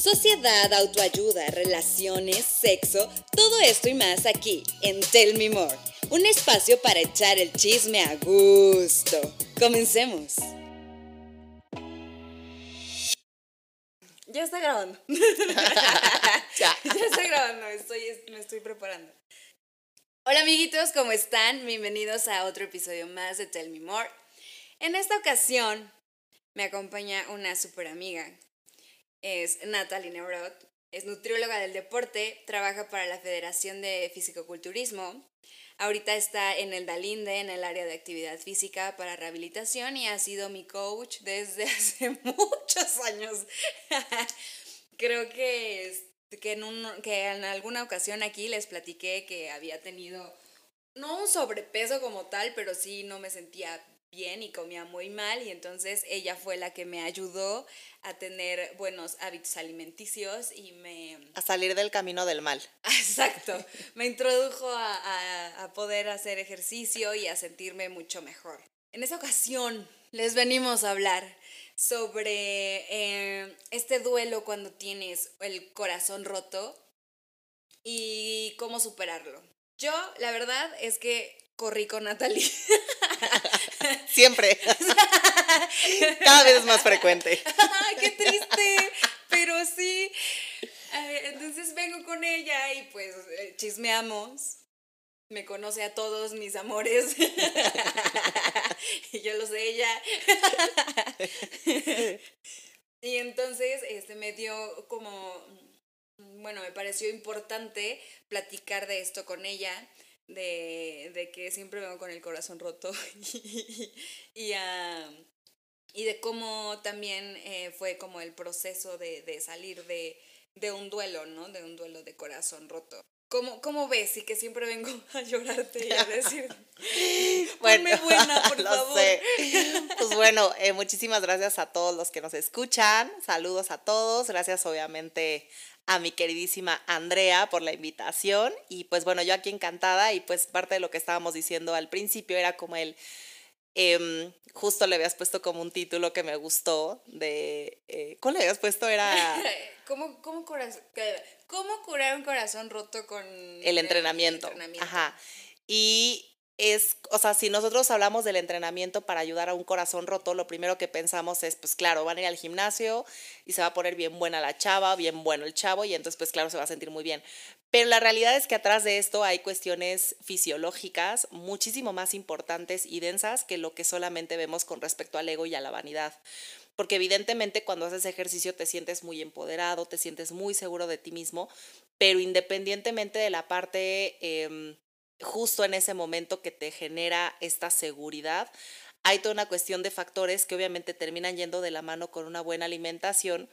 Sociedad, autoayuda, relaciones, sexo, todo esto y más aquí en Tell Me More, un espacio para echar el chisme a gusto. Comencemos. Ya está grabando. Ya. Ya está grabando, estoy, me estoy preparando. Hola amiguitos, ¿cómo están? Bienvenidos a otro episodio más de Tell Me More. En esta ocasión me acompaña una super amiga. Es Natalie Neurot, es nutrióloga del deporte, trabaja para la Federación de Fisicoculturismo. Ahorita está en el Dalinde, en el área de actividad física para rehabilitación y ha sido mi coach desde hace muchos años. Creo que, que, en un- que en alguna ocasión aquí les platiqué que había tenido, no un sobrepeso como tal, pero sí no me sentía bien y comía muy mal y entonces ella fue la que me ayudó a tener buenos hábitos alimenticios y me... A salir del camino del mal. Exacto, me introdujo a, a- a poder hacer ejercicio y a sentirme mucho mejor. En esta ocasión les venimos a hablar sobre eh, este duelo cuando tienes el corazón roto y cómo superarlo. Yo, la verdad, es que corrí con Natalie. Siempre. Cada vez es más frecuente. ¡Ay, qué triste! Pero sí. Entonces vengo con ella y pues eh, chismeamos. Me conoce a todos mis amores. y yo los de ella. y entonces este me dio como bueno, me pareció importante platicar de esto con ella, de, de que siempre vengo con el corazón roto y, ah, y de cómo también eh, fue como el proceso de, de salir de, de un duelo, ¿no? De un duelo de corazón roto. ¿Cómo, ¿Cómo ves? Y que siempre vengo a llorarte y a decir, ponme buena, por favor. sé. Pues bueno, eh, muchísimas gracias a todos los que nos escuchan. Saludos a todos. Gracias obviamente a mi queridísima Andrea por la invitación. Y pues bueno, yo aquí encantada y pues parte de lo que estábamos diciendo al principio era como el... em, justo le habías puesto como un título que me gustó de... eh, ¿Cuál le habías puesto? Era... ¿Cómo, cómo, coraz- que- ¿Cómo curar un corazón roto con el entrenamiento. entrenamiento? Ajá. Y es, o sea, si nosotros hablamos del entrenamiento para ayudar a un corazón roto, lo primero que pensamos es, pues claro, van a ir al gimnasio y se va a poner bien buena la chava, bien bueno el chavo, y entonces, pues claro, se va a sentir muy bien. Pero la realidad es que atrás de esto hay cuestiones fisiológicas muchísimo más importantes y densas que lo que solamente vemos con respecto al ego y a la vanidad. Porque evidentemente cuando haces ejercicio te sientes muy empoderado, te sientes muy seguro de ti mismo, pero independientemente de la parte em, justo en ese momento que te genera esta seguridad, hay toda una cuestión de factores que obviamente terminan yendo de la mano con una buena alimentación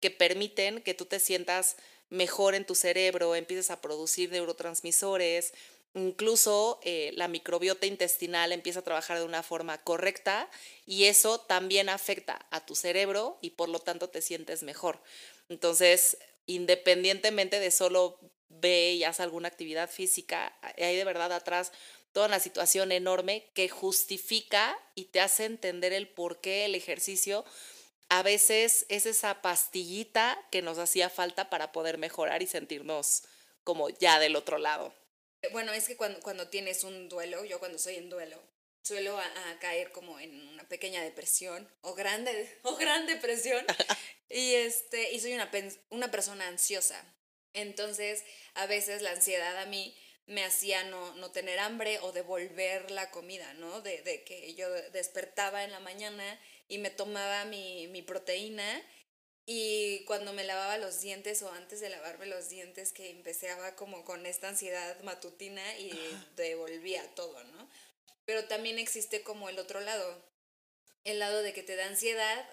que permiten que tú te sientas mejor en tu cerebro, empieces a producir neurotransmisores, incluso eh, la microbiota intestinal empieza a trabajar de una forma correcta y eso también afecta a tu cerebro y por lo tanto te sientes mejor. Entonces, independientemente de solo ve y haz alguna actividad física, hay de verdad atrás toda una situación enorme que justifica y te hace entender el por qué el ejercicio a veces es esa pastillita que nos hacía falta para poder mejorar y sentirnos como ya del otro lado. Bueno, es que cuando, cuando tienes un duelo, yo cuando soy en duelo, suelo a, a caer como en una pequeña depresión o grande, o gran depresión. y, este, y soy una, una persona ansiosa. Entonces, a veces la ansiedad a mí me hacía no, no tener hambre o devolver la comida, ¿no? De, de que yo despertaba en la mañana y me tomaba mi, mi proteína y cuando me lavaba los dientes o antes de lavarme los dientes que empezaba como con esta ansiedad matutina y devolvía todo, ¿no? Pero también existe como el otro lado, el lado de que te da ansiedad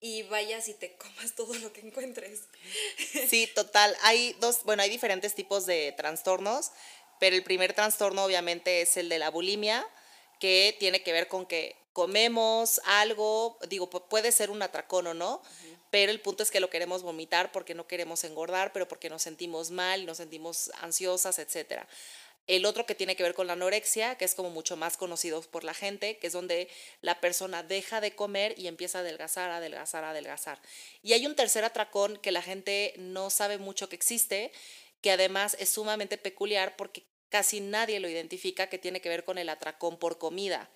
y vayas y te comas todo lo que encuentres. Sí, total. Hay dos, bueno, hay diferentes tipos de trastornos, pero el primer trastorno obviamente es el de la bulimia, que tiene que ver con que comemos algo, digo, pu- puede ser un atracón o no, pero el punto es que lo queremos vomitar porque no queremos engordar, pero porque nos sentimos mal nos sentimos ansiosas, etcétera. El otro que tiene que ver con la anorexia, que es como mucho más conocido por la gente, que es donde la persona deja de comer y empieza a adelgazar, adelgazar, adelgazar. Y hay un tercer atracón que la gente no sabe mucho que existe, que además es sumamente peculiar porque casi nadie lo identifica, que tiene que ver con el atracón por comida.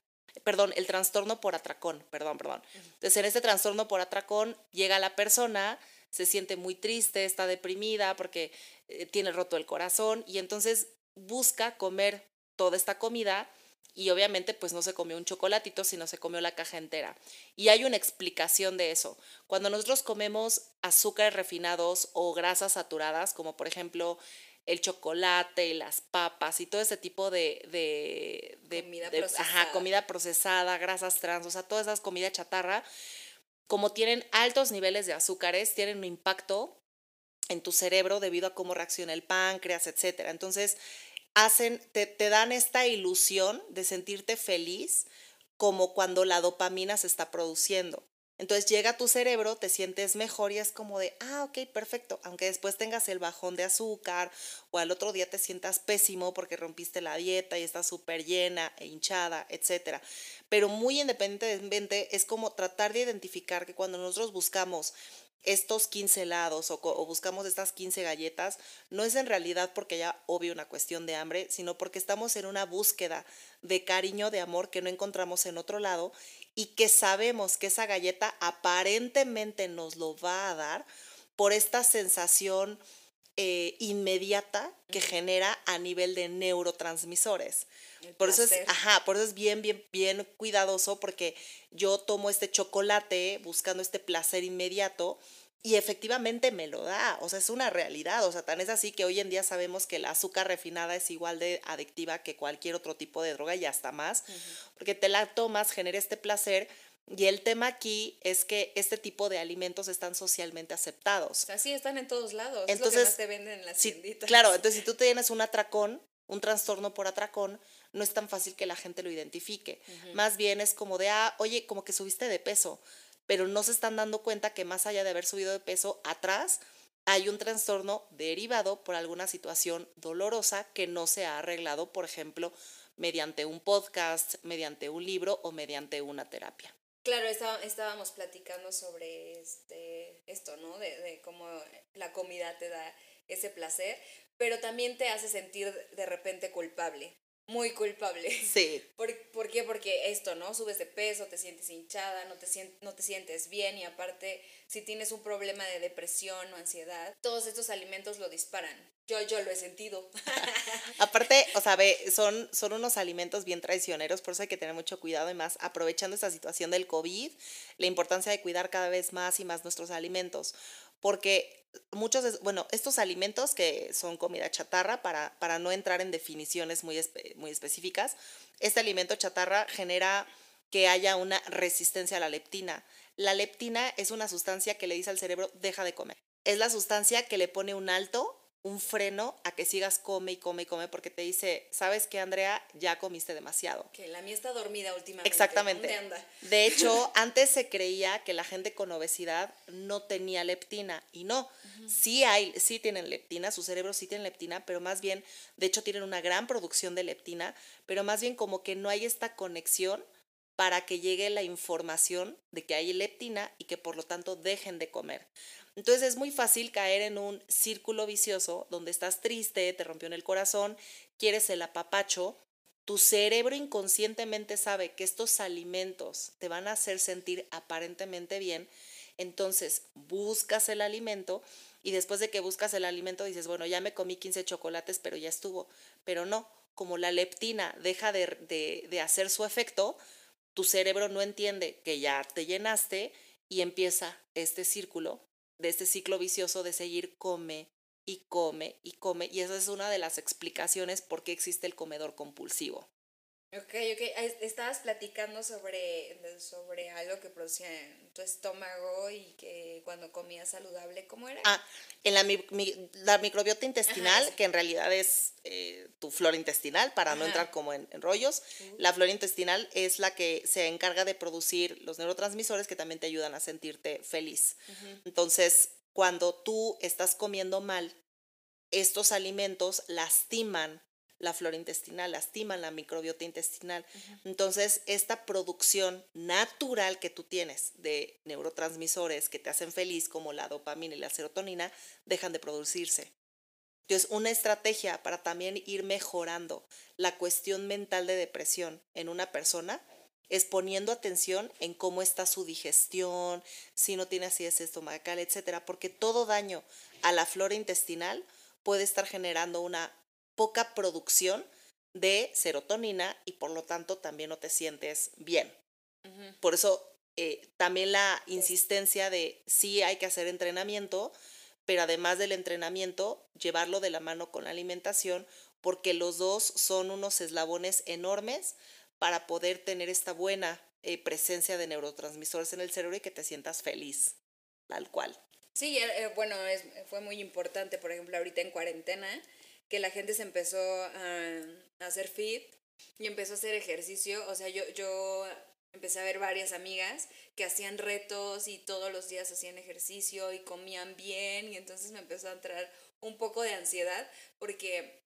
Perdón, el trastorno por atracón, perdón, perdón. Entonces, en este trastorno por atracón llega la persona, se siente muy triste, está deprimida porque eh, tiene roto el corazón y entonces busca comer toda esta comida y obviamente pues no se comió un chocolatito, sino se comió la caja entera. Y hay una explicación de eso. Cuando nosotros comemos azúcares refinados o grasas saturadas, como por ejemplo el chocolate y las papas y todo ese tipo de, de, comida, procesada. comida procesada, grasas trans, o sea, todas esas comida chatarra, como tienen altos niveles de azúcares, tienen un impacto en tu cerebro debido a cómo reacciona el páncreas, etcétera. Entonces, hacen, te, te dan esta ilusión de sentirte feliz como cuando la dopamina se está produciendo. Entonces llega a tu cerebro, te sientes mejor y es como de, ah, ok, perfecto, aunque después tengas el bajón de azúcar o al otro día te sientas pésimo porque rompiste la dieta y estás súper llena e hinchada, etc. Pero muy independientemente es como tratar de identificar que cuando nosotros buscamos estos 15 helados o, buscamos estas 15 galletas, no es en realidad porque ya obvio una cuestión de hambre, sino porque estamos en una búsqueda de cariño, de amor que no encontramos en otro lado y que sabemos que esa galleta aparentemente nos lo va a dar por esta sensación eh, inmediata que genera a nivel de neurotransmisores. Por eso es, ajá, por eso es bien, bien, bien cuidadoso porque yo tomo este chocolate buscando este placer inmediato y efectivamente me lo da, o sea, es una realidad, o sea, tan es así que hoy en día sabemos que el azúcar refinada es igual de adictiva que cualquier otro tipo de droga y hasta más, porque te la tomas, genera este placer, y el tema aquí es que este tipo de alimentos están socialmente aceptados. O sea, sí, están en todos lados. Entonces, es lo que te venden en las sí, tienditas. Claro, entonces si tú tienes un atracón, un trastorno por atracón, no es tan fácil que la gente lo identifique. Más bien es como de, ah, oye, como que subiste de peso pero no se están dando cuenta que más allá de haber subido de peso, atrás hay un trastorno derivado por alguna situación dolorosa que no se ha arreglado, por ejemplo, mediante un podcast, mediante un libro o mediante una terapia. Claro, estábamos platicando sobre este, esto, ¿no? De, de cómo la comida te da ese placer, pero también te hace sentir de repente culpable muy culpable. Sí. ¿Por, ¿Por, qué? Porque esto, ¿no? Subes de peso, te sientes hinchada, no te, no te sientes bien y aparte, si tienes un problema de depresión o ansiedad, todos estos alimentos lo disparan. Yo, yo lo he sentido. aparte, o sea, ve, son, son unos alimentos bien traicioneros, por eso hay que tener mucho cuidado y más aprovechando esta situación del COVID, la importancia de cuidar cada vez más y más nuestros alimentos. Porque muchos, bueno, estos alimentos que son comida chatarra, para, para no entrar en definiciones muy, muy específicas, este alimento chatarra genera que haya una resistencia a la leptina. La leptina es una sustancia que le dice al cerebro, deja de comer. Es la sustancia que le pone un alto un freno a que sigas come y come y come porque te dice, ¿sabes qué, Andrea? Ya comiste demasiado. Que la mía está dormida últimamente. Exactamente. De hecho, antes se creía que la gente con obesidad no tenía leptina y no. Sí hay, sí tienen leptina, su cerebro sí tiene leptina, pero más bien, de hecho tienen una gran producción de leptina, pero más bien como que no hay esta conexión para que llegue la información de que hay leptina y que por lo tanto dejen de comer. Entonces es muy fácil caer en un círculo vicioso donde estás triste, te rompió en el corazón, quieres el apapacho, tu cerebro inconscientemente sabe que estos alimentos te van a hacer sentir aparentemente bien, entonces buscas el alimento y después de que buscas el alimento dices, bueno, ya me comí 15 chocolates, pero ya estuvo. Pero no, como la leptina deja de, de hacer su efecto, tu cerebro no entiende que ya te llenaste y empieza este círculo de este ciclo vicioso de seguir come y come y come. Y esa es una de las explicaciones por qué existe el comedor compulsivo. Ok, ok. Estabas platicando sobre, sobre algo que producía en tu estómago y que cuando comías saludable, ¿cómo era? Ah, en la, la microbiota intestinal, que en realidad es eh, tu flora intestinal, para no entrar como en, rollos. La flora intestinal es la que se encarga de producir los neurotransmisores que también te ayudan a sentirte feliz. Entonces, cuando tú estás comiendo mal, estos alimentos lastiman la flora intestinal, lastiman la microbiota intestinal. Entonces, esta producción natural que tú tienes de neurotransmisores que te hacen feliz, como la dopamina y la serotonina, dejan de producirse. Entonces, una estrategia para también ir mejorando la cuestión mental de depresión en una persona es poniendo atención en cómo está su digestión, si no tiene acidez estomacal, etcétera, porque todo daño a la flora intestinal puede estar generando una poca producción de serotonina y por lo tanto también no te sientes bien. Por eso eh, también la insistencia de sí hay que hacer entrenamiento, pero además del entrenamiento, llevarlo de la mano con la alimentación, porque los dos son unos eslabones enormes para poder tener esta buena eh, presencia de neurotransmisores en el cerebro y que te sientas feliz, tal cual. Sí, eh, bueno, fue muy importante, por ejemplo, ahorita en cuarentena, que la gente se empezó a, hacer fit y empezó a hacer ejercicio. O sea, yo, yo empecé a ver varias amigas que hacían retos y todos los días hacían ejercicio y comían bien y entonces me empezó a entrar un poco de ansiedad porque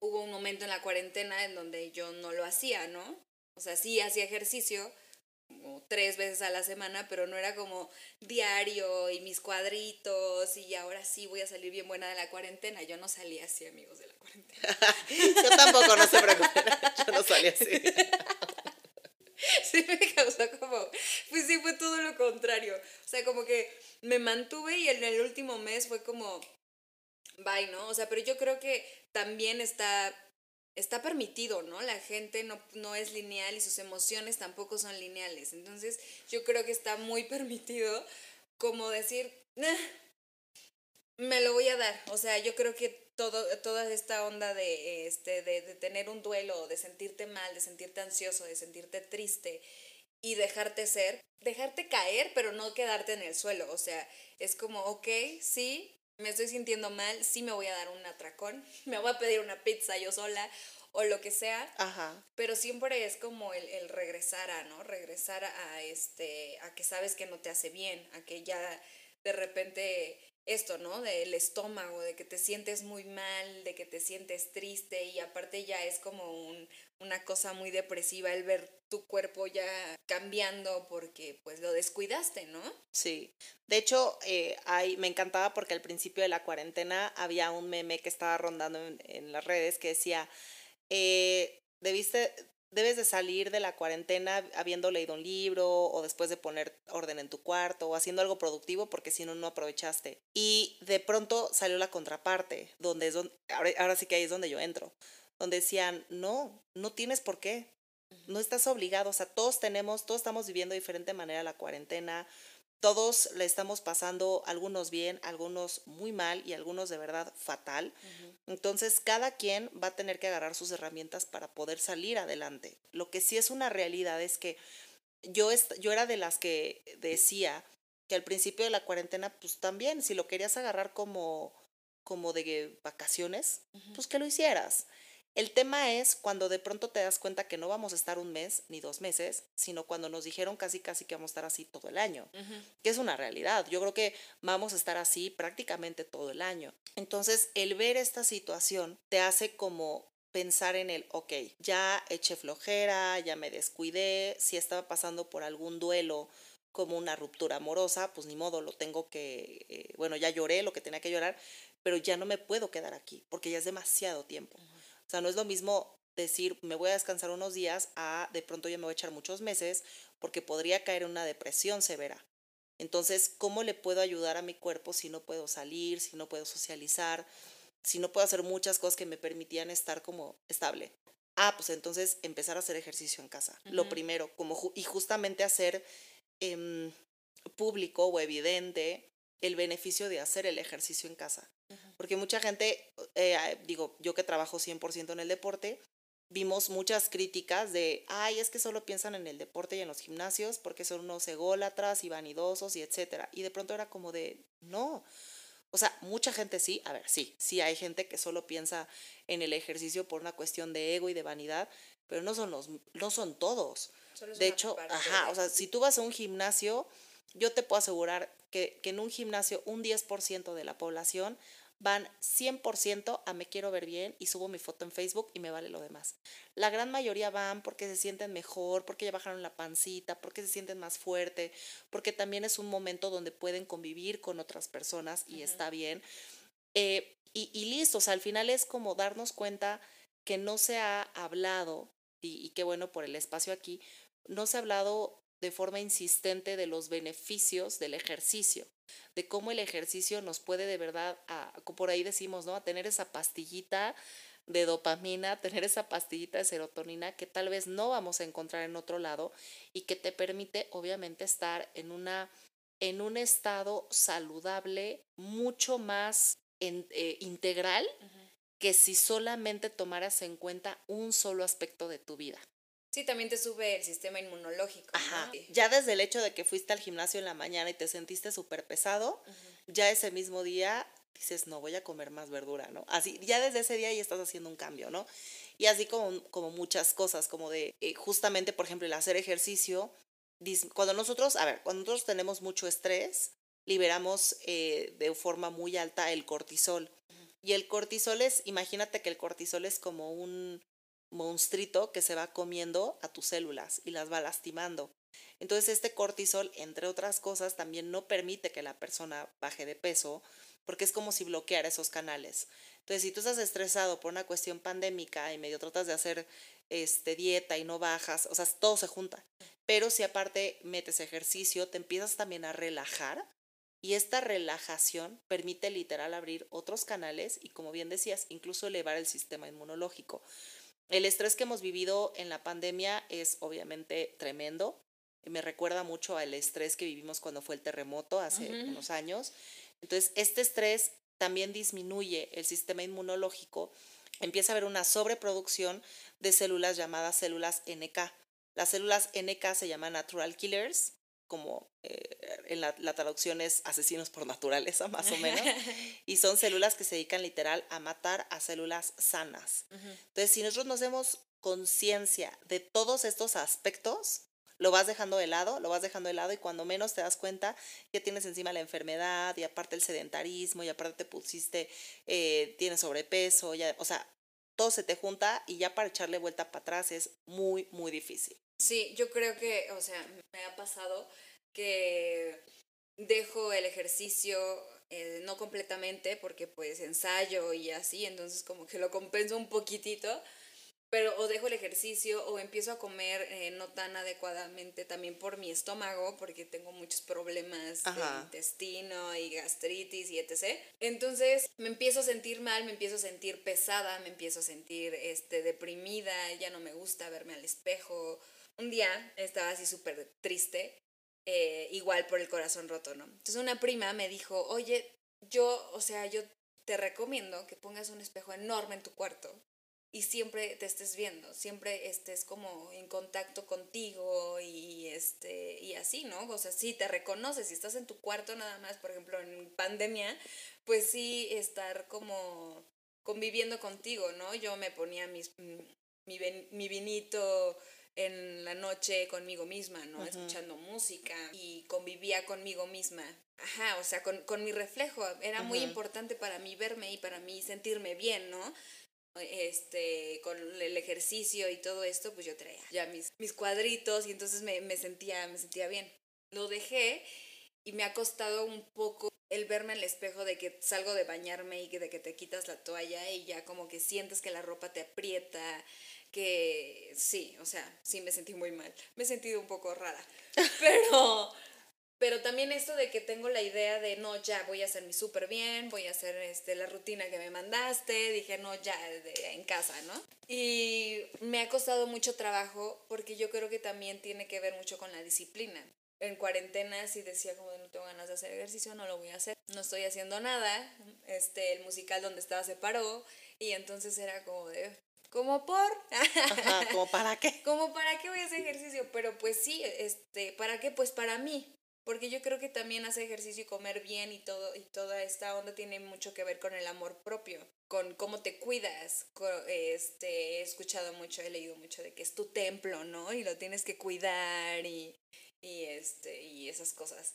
hubo un momento en la cuarentena en donde yo no lo hacía, ¿no? O sea, sí hacía ejercicio como tres veces a la semana, pero no era como diario y mis cuadritos y ahora sí voy a salir bien buena de la cuarentena. Yo no salía así, amigos, de la cuarentena. yo tampoco, no se preocupen, yo no salía así. sí me causó como, pues sí fue todo lo contrario. O sea, como que me mantuve y en el último mes fue como, bye, ¿no? O sea, pero yo creo que también está, está permitido, ¿no? La gente no, no es lineal y sus emociones tampoco son lineales. Entonces, yo creo que está muy permitido como decir, me lo voy a dar. O sea, yo creo que todo, toda esta onda de, este, de, de tener un duelo, de sentirte mal, de sentirte ansioso, de sentirte triste y dejarte ser, dejarte caer, pero no quedarte en el suelo. O sea, es como, ok, sí, me estoy sintiendo mal, sí me voy a dar un atracón, me voy a pedir una pizza yo sola o lo que sea. Ajá. Pero siempre es como el, el, regresar a, ¿no? Regresar a este, a que sabes que no te hace bien, a que ya de repente esto, ¿no? Del estómago, de que te sientes muy mal, de que te sientes triste y aparte ya es como un, una cosa muy depresiva el ver tu cuerpo ya cambiando porque pues lo descuidaste, ¿no? Sí. De hecho, eh, hay, me encantaba porque al principio de la cuarentena había un meme que estaba rondando en, las redes que decía, eh, debiste, debes de salir de la cuarentena habiendo leído un libro o después de poner orden en tu cuarto o haciendo algo productivo porque si no, no aprovechaste. Y de pronto salió la contraparte, donde es donde, ahora sí que ahí es donde yo entro donde decían, no, no tienes por qué, no estás obligado, o sea, todos tenemos, todos estamos viviendo de diferente manera la cuarentena, todos le estamos pasando, algunos bien, algunos muy mal y algunos de verdad fatal. Entonces, cada quien va a tener que agarrar sus herramientas para poder salir adelante. Lo que sí es una realidad es que yo, yo era de las que decía que al principio de la cuarentena, pues también, si lo querías agarrar como, como de vacaciones, pues que lo hicieras. El tema es cuando de pronto te das cuenta que no vamos a estar un mes ni dos meses, sino cuando nos dijeron casi casi que vamos a estar así todo el año, que es una realidad. Yo creo que vamos a estar así prácticamente todo el año. Entonces, el ver esta situación te hace como pensar en el, ok, ya eché flojera, ya me descuidé, si estaba pasando por algún duelo como una ruptura amorosa, pues ni modo, lo tengo que, eh, bueno, ya lloré lo que tenía que llorar, pero ya no me puedo quedar aquí, porque ya es demasiado tiempo. Sea, no es lo mismo decir, me voy a descansar unos días, a de pronto ya me voy a echar muchos meses, porque podría caer en una depresión severa. Entonces, ¿cómo le puedo ayudar a mi cuerpo si no puedo salir, si no puedo socializar, si no puedo hacer muchas cosas que me permitían estar como estable? Ah, pues entonces empezar a hacer ejercicio en casa. Lo primero, como y justamente hacer em, público o evidente el beneficio de hacer el ejercicio en casa. Porque mucha gente, eh, digo, yo que trabajo 100% en el deporte, vimos muchas críticas de, ay, es que solo piensan en el deporte y en los gimnasios porque son unos ególatras y vanidosos y etcétera. Y de pronto era como de, no. O sea, mucha gente sí, a ver, sí, sí hay gente que solo piensa en el ejercicio por una cuestión de ego y de vanidad, pero no son los, no son todos. de hecho, ajá, o sea, si tú vas a un gimnasio, yo te puedo asegurar que, que en un gimnasio un 10% de la población van 100% a me quiero ver bien y subo mi foto en Facebook y me vale lo demás. La gran mayoría van porque se sienten mejor, porque ya bajaron la pancita, porque se sienten más fuerte, porque también es un momento donde pueden convivir con otras personas y está bien. Eh, y, y, listo, o sea, al final es como darnos cuenta que no se ha hablado, y, y qué bueno por el espacio aquí, no se ha hablado de forma insistente de los beneficios del ejercicio, de cómo el ejercicio nos puede de verdad, a, por ahí decimos, ¿no? A tener esa pastillita de dopamina, tener esa pastillita de serotonina que tal vez no vamos a encontrar en otro lado y que te permite obviamente estar en una en un estado saludable mucho más eh, integral que si solamente tomaras en cuenta un solo aspecto de tu vida. Sí, también te sube el sistema inmunológico. Ajá. Ya desde el hecho de que fuiste al gimnasio en la mañana y te sentiste súper pesado, ya ese mismo día dices, no, voy a comer más verdura, ¿no? Así, ya desde ese día ya estás haciendo un cambio, ¿no? Y así como, como muchas cosas, como de, eh, justamente, por ejemplo, el hacer ejercicio, cuando nosotros, a ver, cuando nosotros tenemos mucho estrés, liberamos eh, de forma muy alta el cortisol. Y el cortisol es, imagínate que el cortisol es como un, monstruito que se va comiendo a tus células y las va lastimando. Entonces este cortisol, entre otras cosas, también no permite que la persona baje de peso porque es como si bloqueara esos canales. Entonces, si tú estás estresado por una cuestión pandémica y medio tratas de hacer este, dieta y no bajas, o sea, todo se junta. Pero si aparte metes ejercicio, te empiezas también a relajar y esta relajación permite literal abrir otros canales y, como bien decías, incluso elevar el sistema inmunológico. El estrés que hemos vivido en la pandemia es obviamente tremendo. Me recuerda mucho al estrés que vivimos cuando fue el terremoto hace unos años. Entonces, este estrés también disminuye el sistema inmunológico. Empieza a haber una sobreproducción de células llamadas células NK. Las células NK se llaman natural killers como eh, en la, traducción es asesinos por naturaleza, más o menos, y son células que se dedican literal a matar a células sanas. Entonces, si nosotros nos demos conciencia de todos estos aspectos, lo vas dejando de lado, lo vas dejando de lado y cuando menos te das cuenta ya tienes encima la enfermedad y aparte el sedentarismo y aparte te pusiste, eh, tienes sobrepeso, ya, o sea, todo se te junta y ya para echarle vuelta para atrás es muy, muy difícil. Sí, yo creo que, o sea, me ha pasado que dejo el ejercicio eh, no completamente porque pues ensayo y así, entonces como que lo compenso un poquitito, pero o dejo el ejercicio o empiezo a comer eh, no tan adecuadamente también por mi estómago, porque tengo muchos problemas de intestino y gastritis y etc. Entonces me empiezo a sentir mal, me empiezo a sentir pesada, me empiezo a sentir este, deprimida, ya no me gusta verme al espejo. Un día estaba así súper triste eh, igual por el corazón roto, ¿no? Entonces una prima me dijo, oye, yo, o sea, yo te recomiendo que pongas un espejo enorme en tu cuarto y siempre te estés viendo, siempre estés como en contacto contigo y este y así, ¿no? O sea, sí te reconoces, si estás en tu cuarto nada más, por ejemplo, en pandemia, pues sí estar como conviviendo contigo, ¿no? Yo me ponía mis, mi, mi vinito en la noche conmigo misma, ¿no? Escuchando música y convivía conmigo misma. Ajá, o sea, con, con mi reflejo. Era muy importante para mí verme y para mí sentirme bien, ¿no? Este, con el ejercicio y todo esto, pues yo traía ya mis, mis cuadritos y entonces me, me, sentía, me sentía bien. Lo dejé y me ha costado un poco el verme en el espejo de que salgo de bañarme y que de que te quitas la toalla y ya como que sientes que la ropa te aprieta, que sí, o sea, sí me sentí muy mal. Me he sentido un poco rara. Pero, pero también esto de que tengo la idea de, no, ya voy a hacer mi súper bien, voy a hacer este, la rutina que me mandaste, dije, no, ya en casa, ¿no? Y me ha costado mucho trabajo porque yo creo que también tiene que ver mucho con la disciplina. En cuarentena sí decía como no tengo ganas de hacer ejercicio, no lo voy a hacer. No estoy haciendo nada. Este, el musical donde estaba se paró y entonces era como de, como por. Ajá, como para qué. como para qué voy a hacer ejercicio. Pero pues sí, este, ¿para qué? Pues para mí. Porque yo creo que también hacer ejercicio y comer bien y todo, y toda esta onda tiene mucho que ver con el amor propio, con cómo te cuidas. Este, he escuchado mucho, he leído mucho de que es tu templo, ¿no? Y lo tienes que cuidar y, y, este, y esas cosas.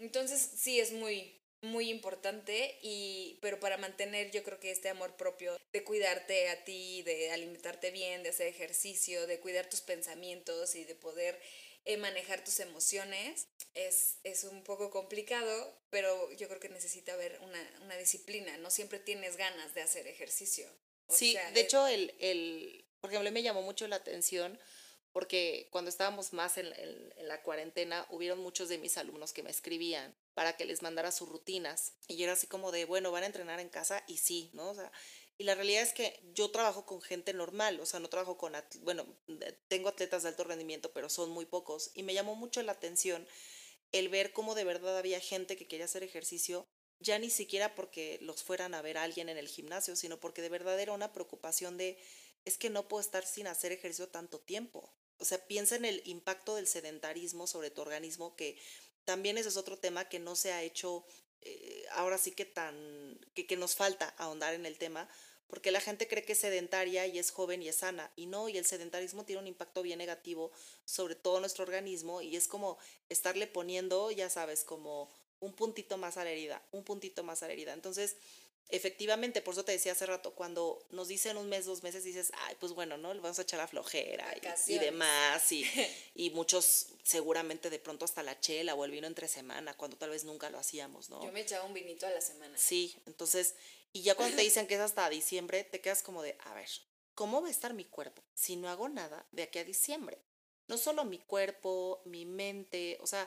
Entonces sí es muy, muy importante y pero para mantener yo creo que este amor propio de cuidarte a ti, de alimentarte bien, de hacer ejercicio, de cuidar tus pensamientos y de poder eh, manejar tus emociones es, es, un poco complicado, pero yo creo que necesita haber una, una disciplina, no siempre tienes ganas de hacer ejercicio. sí, de hecho, el, el, por ejemplo, me llamó mucho la atención porque cuando estábamos más en, la cuarentena, hubieron muchos de mis alumnos que me escribían para que les mandara sus rutinas. Y era así como de, bueno, van a entrenar en casa y sí, ¿no? O y la realidad es que yo trabajo con gente normal, o sea, no trabajo con, bueno, tengo atletas de alto rendimiento, pero son muy pocos. Y me llamó mucho la atención el ver cómo de verdad había gente que quería hacer ejercicio, ya ni siquiera porque los fueran a ver a alguien en el gimnasio, sino porque de verdad era una preocupación de, es que no puedo estar sin hacer ejercicio tanto tiempo o sea, piensa en el impacto del sedentarismo sobre tu organismo, que también ese es otro tema que no se ha hecho, eh, ahora sí que tan, que, que nos falta ahondar en el tema, porque la gente cree que es sedentaria y es joven y es sana, y no, y el sedentarismo tiene un impacto bien negativo sobre todo nuestro organismo, y es como estarle poniendo, ya sabes, como un puntito más a la herida, un puntito más a la herida. Entonces, efectivamente, por eso te decía hace rato, cuando nos dicen un mes, dos meses, dices, ay, pues bueno, ¿no? Le vamos a echar la flojera y, demás, y, y, muchos seguramente de pronto hasta la chela o el vino entre semana, cuando tal vez nunca lo hacíamos, ¿no? Yo me echaba un vinito a la semana. Sí, entonces, y ya cuando te dicen que es hasta diciembre, te quedas como de, a ver, ¿cómo va a estar mi cuerpo si no hago nada de aquí a diciembre? No solo mi cuerpo, mi mente, o sea,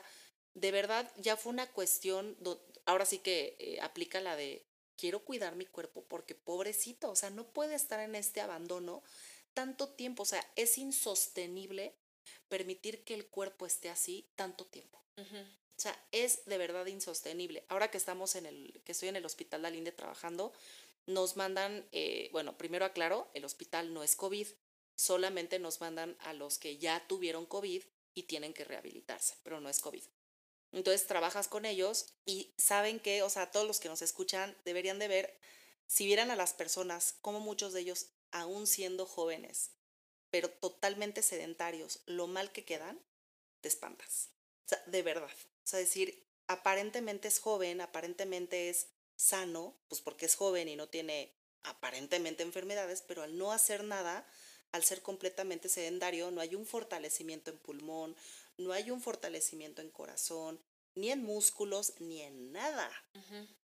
de verdad ya fue una cuestión, ahora sí que eh, aplica la de quiero cuidar mi cuerpo porque pobrecito, o sea, no puede estar en este abandono tanto tiempo, o sea, es insostenible permitir que el cuerpo esté así tanto tiempo. O sea, es de verdad insostenible. Ahora que estamos en el, que estoy en el hospital de Alinde trabajando, nos mandan, eh, bueno, primero aclaro, el hospital no es COVID, solamente nos mandan a los que ya tuvieron COVID y tienen que rehabilitarse, pero no es COVID. Entonces trabajas con ellos y saben que, o sea, todos los que nos escuchan deberían de ver, si vieran a las personas, como muchos de ellos, aún siendo jóvenes, pero totalmente sedentarios, lo mal que quedan, te espantas. O sea, de verdad. O sea, decir, aparentemente es joven, aparentemente es sano, pues porque es joven y no tiene aparentemente enfermedades, pero al no hacer nada, al ser completamente sedentario, no hay un fortalecimiento en pulmón, no hay un fortalecimiento en corazón, ni en músculos, ni en nada.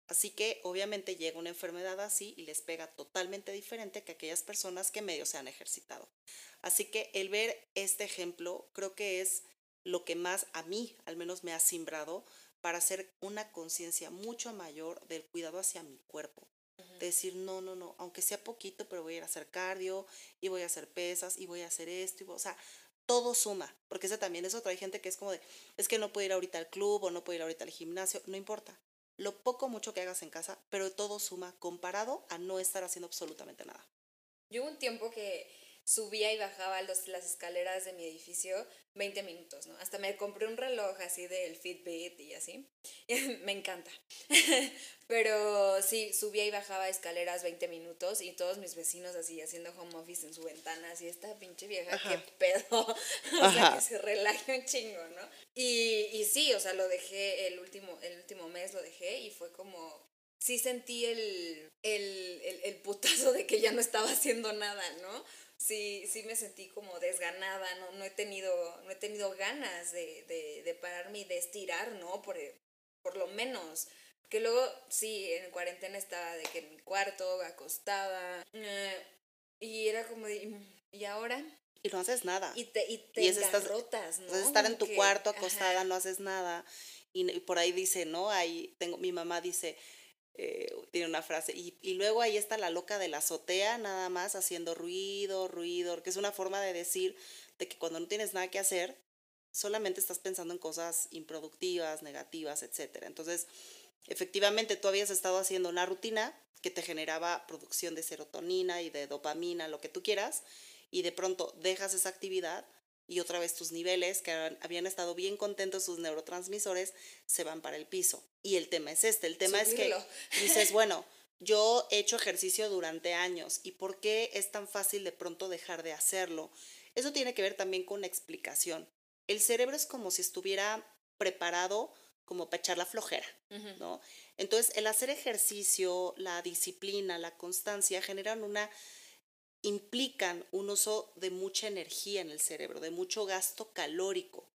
Así que obviamente llega una enfermedad así y les pega totalmente diferente que aquellas personas que medio se han ejercitado. Así que el ver este ejemplo creo que es lo que más a mí al menos me ha simbrado para hacer una conciencia mucho mayor del cuidado hacia mi cuerpo. Decir, no, no, no, aunque sea poquito, pero voy a ir a hacer cardio y voy a hacer pesas y voy a hacer esto. Y o sea, todo suma, porque ese también es otro. Hay gente que es como de, es que no puedo ir ahorita al club o no puedo ir ahorita al gimnasio, no importa. Lo poco mucho que hagas en casa, pero todo suma comparado a no estar haciendo absolutamente nada. Yo un tiempo que subía y bajaba los, las escaleras de mi edificio 20 minutos, ¿no? Hasta me compré un reloj así del Fitbit y así. me encanta. Pero sí, subía y bajaba escaleras 20 minutos y todos mis vecinos así haciendo home office en su ventana, así esta pinche vieja, qué pedo. o sea, que se relaje un chingo, ¿no? Y, y sí, o sea, lo dejé el último, el último mes, lo dejé y fue como, sí sentí el, el, el, el, putazo de que ya no estaba haciendo nada, ¿no? Sí, sí me sentí como desganada, no, no, he, tenido, no he tenido ganas de, de, de pararme y de estirar, ¿no? Por, por lo menos. Que luego, sí, en cuarentena estaba de que en mi cuarto, acostada, eh, y era como de, ¿y ahora? Y no haces nada. Y te, y te rotas, ¿no? estar en tu cuarto acostada, no haces nada. Y, y, por ahí dice, ¿no? Ahí tengo, mi mamá dice, eh, tiene una frase, y, luego ahí está la loca de la azotea, nada más haciendo ruido, ruido, que es una forma de decir de que cuando no tienes nada que hacer, solamente estás pensando en cosas improductivas, negativas, etc. Entonces, efectivamente, tú habías estado haciendo una rutina que te generaba producción de serotonina y de dopamina, lo que tú quieras, y de pronto dejas esa actividad y otra vez tus niveles, que habían estado bien contentos sus neurotransmisores, se van para el piso. Y el tema es este, el tema es que dices, bueno, yo he hecho ejercicio durante años y ¿por qué es tan fácil de pronto dejar de hacerlo? Eso tiene que ver también con explicación. El cerebro es como si estuviera preparado como para echar la flojera, ¿no? Entonces, el hacer ejercicio, la disciplina, la constancia generan una implican un uso de mucha energía en el cerebro, de mucho gasto calórico.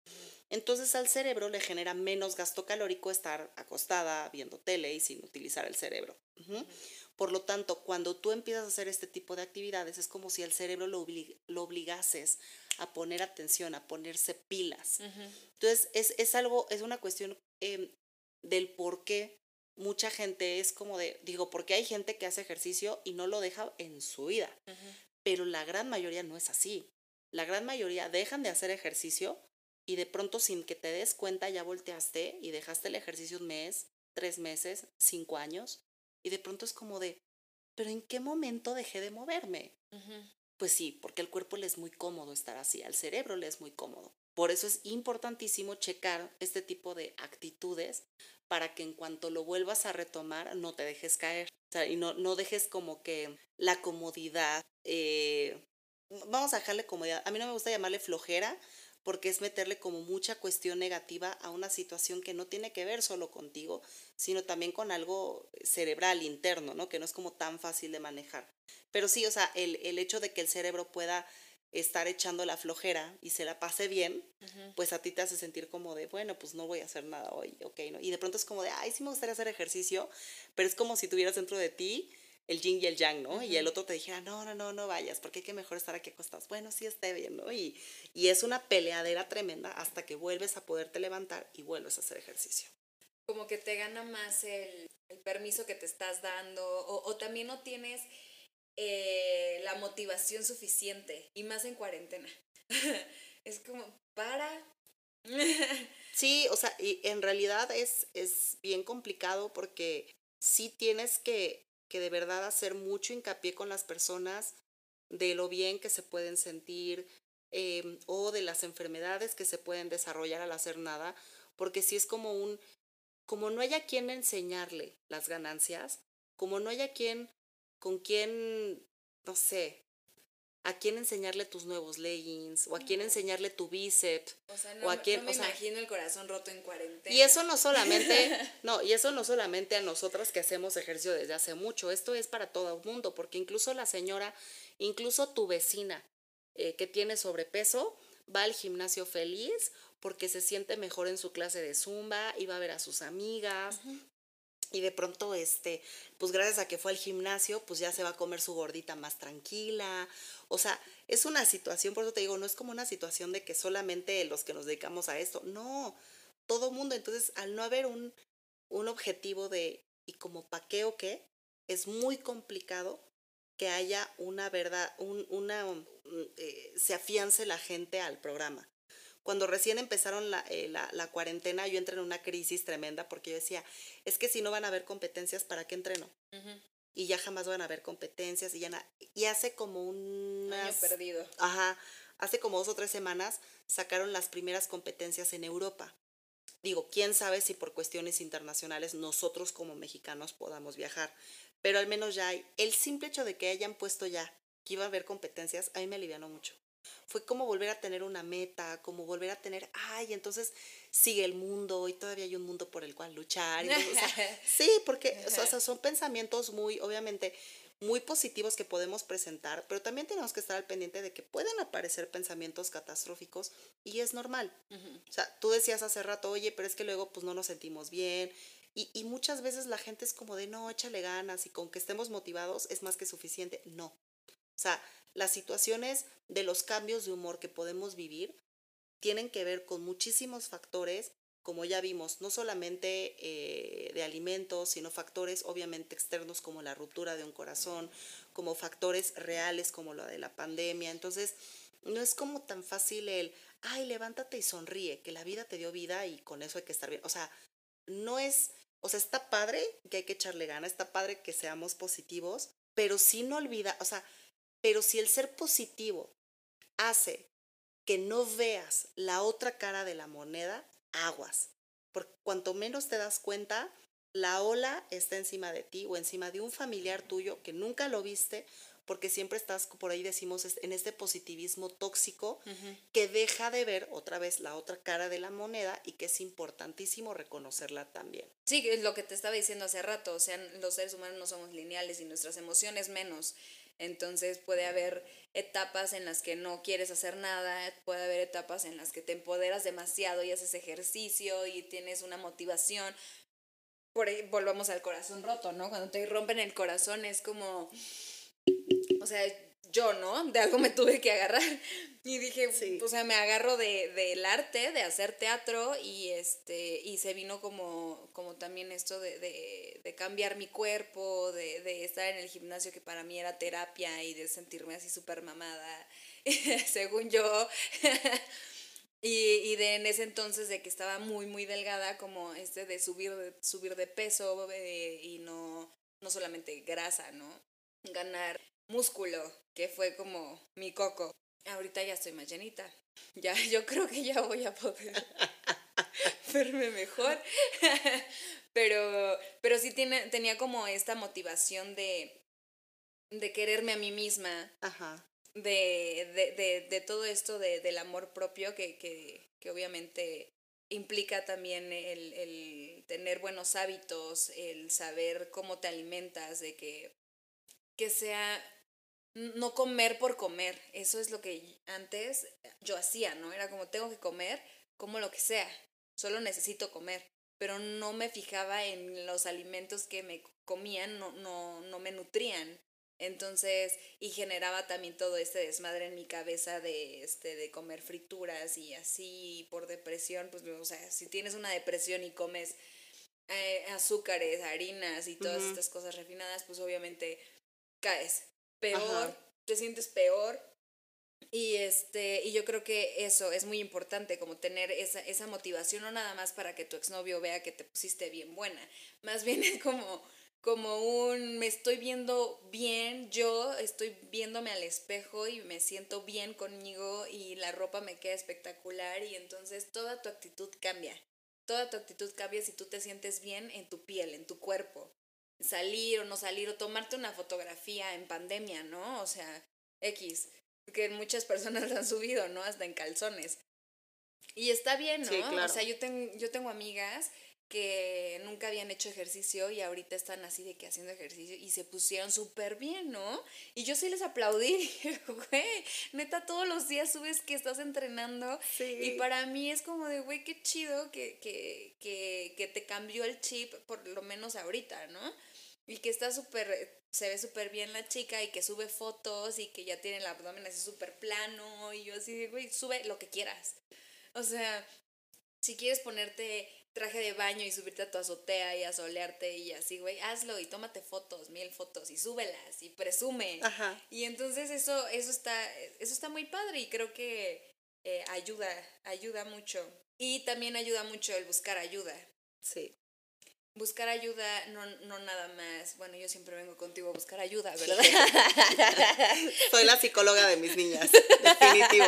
Entonces al cerebro le genera menos gasto calórico estar acostada viendo tele y sin utilizar el cerebro. Por lo tanto, cuando tú empiezas a hacer este tipo de actividades, es como si al cerebro lo, obligases a poner atención, a ponerse pilas. Entonces, es, algo, es una cuestión em, del por qué mucha gente es como de, digo, porque hay gente que hace ejercicio y no lo deja en su vida, pero la gran mayoría no es así. La gran mayoría dejan de hacer ejercicio y de pronto sin que te des cuenta ya volteaste y dejaste el ejercicio un mes, tres meses, cinco años y de pronto es como de, pero ¿en qué momento dejé de moverme? Pues sí, porque el cuerpo le es muy cómodo estar así, al cerebro le es muy cómodo. Por eso es importantísimo checar este tipo de actitudes para que en cuanto lo vuelvas a retomar no te dejes caer. Y no, no dejes como que la comodidad, eh, vamos a dejarle comodidad. A mí no me gusta llamarle flojera porque es meterle como mucha cuestión negativa a una situación que no tiene que ver solo contigo, sino también con algo cerebral interno, ¿no? Que no es como tan fácil de manejar. Pero sí, o sea, el, el hecho de que el cerebro pueda estar echando la flojera y se la pase bien, pues a ti te hace sentir como de, bueno, pues no voy a hacer nada hoy, ok, ¿no? Y de pronto es como de, ay, sí me gustaría hacer ejercicio, pero es como si tuvieras dentro de ti el yin y el yang, ¿no? Y el otro te dijera, no, no, no, no vayas, porque hay que mejor estar aquí acostados. Bueno, sí esté bien, ¿no? Y, y es una peleadera tremenda hasta que vuelves a poderte levantar y vuelves a hacer ejercicio. Como que te gana más el, el permiso que te estás dando, o, o también no tienes eh, la motivación suficiente, y más en cuarentena. es como, para. sí, o sea, y en realidad es, es bien complicado porque sí tienes que, que de verdad hacer mucho hincapié con las personas de lo bien que se pueden sentir em, o de las enfermedades que se pueden desarrollar al hacer nada, porque si es como un, como no haya quien enseñarle las ganancias, como no haya quien con quién, no sé, a quién enseñarle tus nuevos leggings, o a quién enseñarle tu bíceps, o, sea, no, a quién, me imagino el corazón roto en cuarentena. Y eso no solamente, no, y eso no solamente a nosotras que hacemos ejercicio desde hace mucho, esto es para todo el mundo, porque incluso la señora, incluso tu vecina eh, que tiene sobrepeso, va al gimnasio feliz porque se siente mejor en su clase de zumba, y va a ver a sus amigas, y de pronto, este, pues gracias a que fue al gimnasio, pues ya se va a comer su gordita más tranquila. O sea, es una situación, por eso te digo, no es como una situación de que solamente los que nos dedicamos a esto, no, todo mundo. Entonces, al no haber un, un objetivo de, ¿y como pa' qué o qué? Es muy complicado que haya una verdad, un, una, mm, eh, se afiance la gente al programa cuando recién empezaron eh, la, la, cuarentena, yo entré en una crisis tremenda porque yo decía, es que si no van a haber competencias, ¿para qué entreno? Y ya jamás van a haber competencias y ya Y hace como un año perdido. Ajá, hace como dos o tres semanas sacaron las primeras competencias en Europa. Digo, quién sabe si por cuestiones internacionales nosotros como mexicanos podamos viajar, pero al menos ya hay. El simple hecho de que hayan puesto ya que iba a haber competencias, a mí me alivianó mucho fue como volver a tener una meta, como volver a tener, ay, entonces sigue el mundo y todavía hay un mundo por el cual luchar. sí, porque o sea, son pensamientos muy, obviamente, muy positivos que podemos presentar, pero también tenemos que estar al pendiente de que pueden aparecer pensamientos catastróficos y es normal. O sea, tú decías hace rato, oye, pero es que luego pues no nos sentimos bien. Y, y muchas veces la gente es como de, no, échale ganas y con que estemos motivados es más que suficiente. No. O sea, las situaciones de los cambios de humor que podemos vivir tienen que ver con muchísimos factores, como ya vimos, no solamente eh, de alimentos, sino factores obviamente externos como la ruptura de un corazón, como factores reales como lo de la pandemia. Entonces, no es como tan fácil el, ay, levántate y sonríe, que la vida te dio vida y con eso hay que estar bien. O sea, no es, o sea, está padre que hay que echarle gana, está padre que seamos positivos, pero sí no olvida, o sea, pero si el ser positivo hace que no veas la otra cara de la moneda, aguas. Porque cuanto menos te das cuenta, la ola está encima de ti o encima de un familiar tuyo que nunca lo viste porque siempre estás, por ahí decimos, en este positivismo tóxico que deja de ver otra vez la otra cara de la moneda y que es importantísimo reconocerla también. Sí, es lo que te estaba diciendo hace rato, o sea, los seres humanos no somos lineales y nuestras emociones menos. Entonces puede haber etapas en las que no quieres hacer nada, puede haber etapas en las que te empoderas demasiado y haces ejercicio y tienes una motivación. Por ahí volvamos al corazón roto, ¿no? Cuando te rompen el corazón es como o sea, yo, ¿no? De algo me tuve que agarrar. Y dije, o sea, me agarro de, del arte, de hacer teatro, y este, y se vino como, como también esto de, de, de cambiar mi cuerpo, de, de, estar en el gimnasio que para mí era terapia y de sentirme así súper mamada, según yo. y, y de en ese entonces de que estaba muy, muy delgada, como este de subir, de, subir de peso eh, y no, no solamente grasa, ¿no? Ganar músculo, que fue como mi coco. Ahorita ya estoy más llenita. Ya, yo creo que ya voy a poder verme mejor. pero, pero sí tiene, tenía como esta motivación de, de quererme a mí misma. Ajá. De, de, de, de todo esto de, del amor propio que, que, que obviamente implica también el, el, tener buenos hábitos, el saber cómo te alimentas, de que, que sea no comer por comer. Eso es lo que antes yo hacía, ¿no? Era como tengo que comer, como lo que sea. Solo necesito comer. Pero no me fijaba en los alimentos que me comían, no, no, no me nutrían. Entonces, y generaba también todo este desmadre en mi cabeza de, este, de comer frituras y así por depresión, pues, o sea, si tienes una depresión y comes eh, azúcares, harinas y todas estas cosas refinadas, pues obviamente caes peor, te sientes peor. Y, este, y yo creo que eso es muy importante, como tener esa, esa motivación, no nada más para que tu exnovio vea que te pusiste bien buena, más bien es como, como un me estoy viendo bien, yo estoy viéndome al espejo y me siento bien conmigo y la ropa me queda espectacular y entonces toda tu actitud cambia. Toda tu actitud cambia si tú te sientes bien en tu piel, en tu cuerpo salir o no salir o tomarte una fotografía en pandemia, ¿no? O sea, X, que muchas personas han subido, ¿no? Hasta en calzones. Y está bien, ¿no? O sea, yo, tengo yo tengo amigas que nunca habían hecho ejercicio y ahorita están así de que haciendo ejercicio y se pusieron súper bien, ¿no? Y yo sí les aplaudí, güey, neta todos los días subes que estás entrenando y para mí es como de, güey, qué chido que, que, que, que te cambió el chip, por lo menos ahorita, ¿no? Y que está súper, se ve súper bien la chica y que sube fotos y que ya tiene el abdomen así súper plano y yo así, güey, sube lo que quieras. O sea, si quieres ponerte traje de baño y subirte a tu azotea y a solearte y así, güey, hazlo y tómate fotos, mil fotos y súbelas y presume. Ajá. Y entonces eso, eso está, eso está muy padre y creo que eh, ayuda, ayuda mucho. Y también ayuda mucho el buscar ayuda. Sí buscar ayuda, no, no nada más, bueno, yo siempre vengo contigo a buscar ayuda, ¿verdad? Soy la psicóloga de mis niñas, definitivo.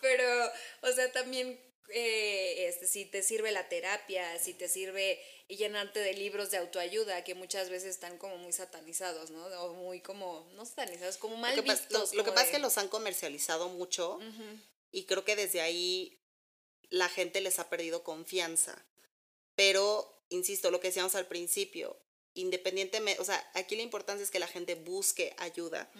Pero, o sea, también eh, este, si te sirve la terapia, si te sirve llenarte de libros de autoayuda, que muchas veces están como muy satanizados, ¿no? O muy como, no satanizados, como mal lo que vistos. lo, que pasa es que los han comercializado mucho y creo que desde ahí la gente les ha perdido confianza. Pero insisto, lo que decíamos al principio, independientemente, o sea, aquí la importancia es que la gente busque ayuda,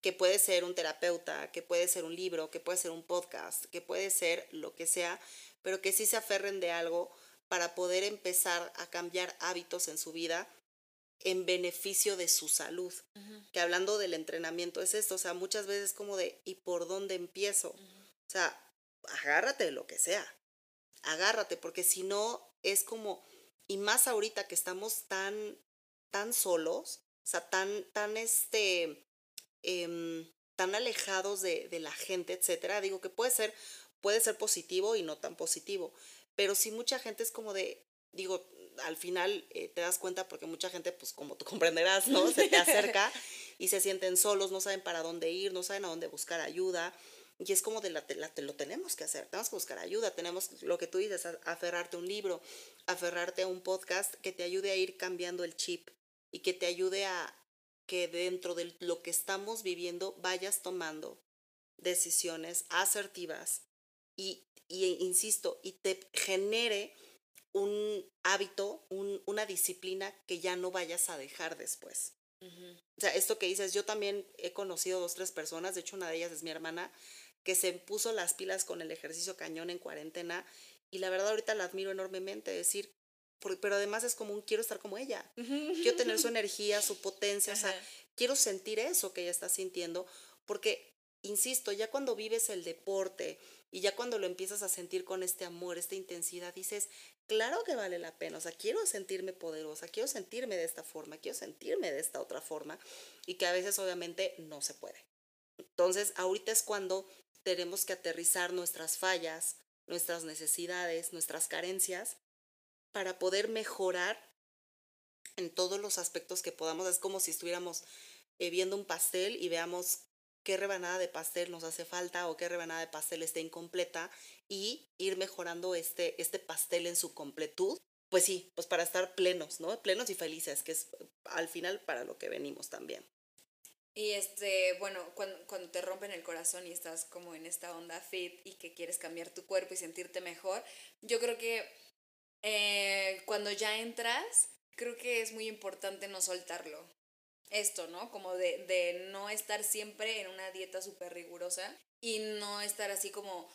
que puede ser un terapeuta, que puede ser un libro, que puede ser un podcast, que puede ser lo que sea, pero que sí se aferren de algo para poder empezar a cambiar hábitos en su vida en beneficio de su salud. Que hablando del entrenamiento es esto, o sea, muchas veces como de, ¿y por dónde empiezo? O sea, agárrate de lo que sea, agárrate, porque si no es como y más ahorita que estamos tan, tan solos, o sea, tan, tan, este, em, tan alejados de, de, la gente, etcétera, digo que puede ser, puede ser positivo y no tan positivo, pero sí mucha gente es como de, digo, al final eh, te das cuenta porque mucha gente, pues como tú comprenderás, ¿no? Se te acerca y se sienten solos, no saben para dónde ir, no saben a dónde buscar ayuda. Y es como de la, la, lo tenemos que hacer, tenemos que buscar ayuda, tenemos lo que tú dices, aferrarte a un libro, aferrarte a un podcast que te ayude a ir cambiando el chip y que te ayude a, que dentro de lo que estamos viviendo vayas tomando decisiones asertivas y, insisto, y te genere un hábito, una disciplina que ya no vayas a dejar después. O sea, esto que dices, yo también he conocido dos, tres personas, de hecho una de ellas es mi hermana, que se puso las pilas con el ejercicio cañón en cuarentena y la verdad ahorita la admiro enormemente, decir, pero además es como un quiero estar como ella, quiero tener su energía, su potencia, o sea, quiero sentir eso que ella está sintiendo, porque, insisto, ya cuando vives el deporte y ya cuando lo empiezas a sentir con este amor, esta intensidad, dices, claro que vale la pena, o sea, quiero sentirme poderosa, quiero sentirme de esta forma, quiero sentirme de esta otra forma, y que a veces obviamente no se puede. Entonces, ahorita es cuando tenemos que aterrizar nuestras fallas, nuestras necesidades, nuestras carencias, para poder mejorar en todos los aspectos que podamos. Es como si estuviéramos eh, viendo un pastel y veamos qué rebanada de pastel nos hace falta o qué rebanada de pastel está incompleta y ir mejorando este, este pastel en su completud. Pues sí, pues para estar plenos, ¿no? Plenos y felices, que es al final para lo que venimos también. Y este, bueno, cuando, cuando te rompen el corazón y estás como en esta onda fit y que quieres cambiar tu cuerpo y sentirte mejor, yo creo que eh, cuando ya entras, creo que es muy importante no soltarlo. Esto, ¿no? Como de, de no estar siempre en una dieta súper rigurosa y no estar así como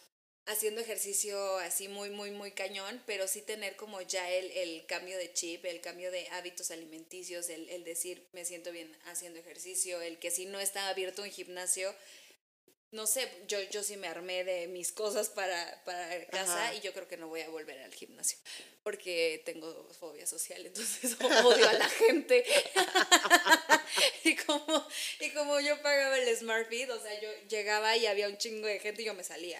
haciendo ejercicio así muy, muy, muy cañón, pero sí tener como ya el, el cambio de chip, el cambio de hábitos alimenticios, el, el, decir me siento bien haciendo ejercicio, el que si no está abierto un gimnasio, no sé, yo, yo sí me armé de mis cosas para, para casa y yo creo que no voy a volver al gimnasio porque tengo fobia social, entonces odio a la gente. y, como, y como yo pagaba el Smart Feed, o sea, yo llegaba y había un chingo de gente y yo me salía.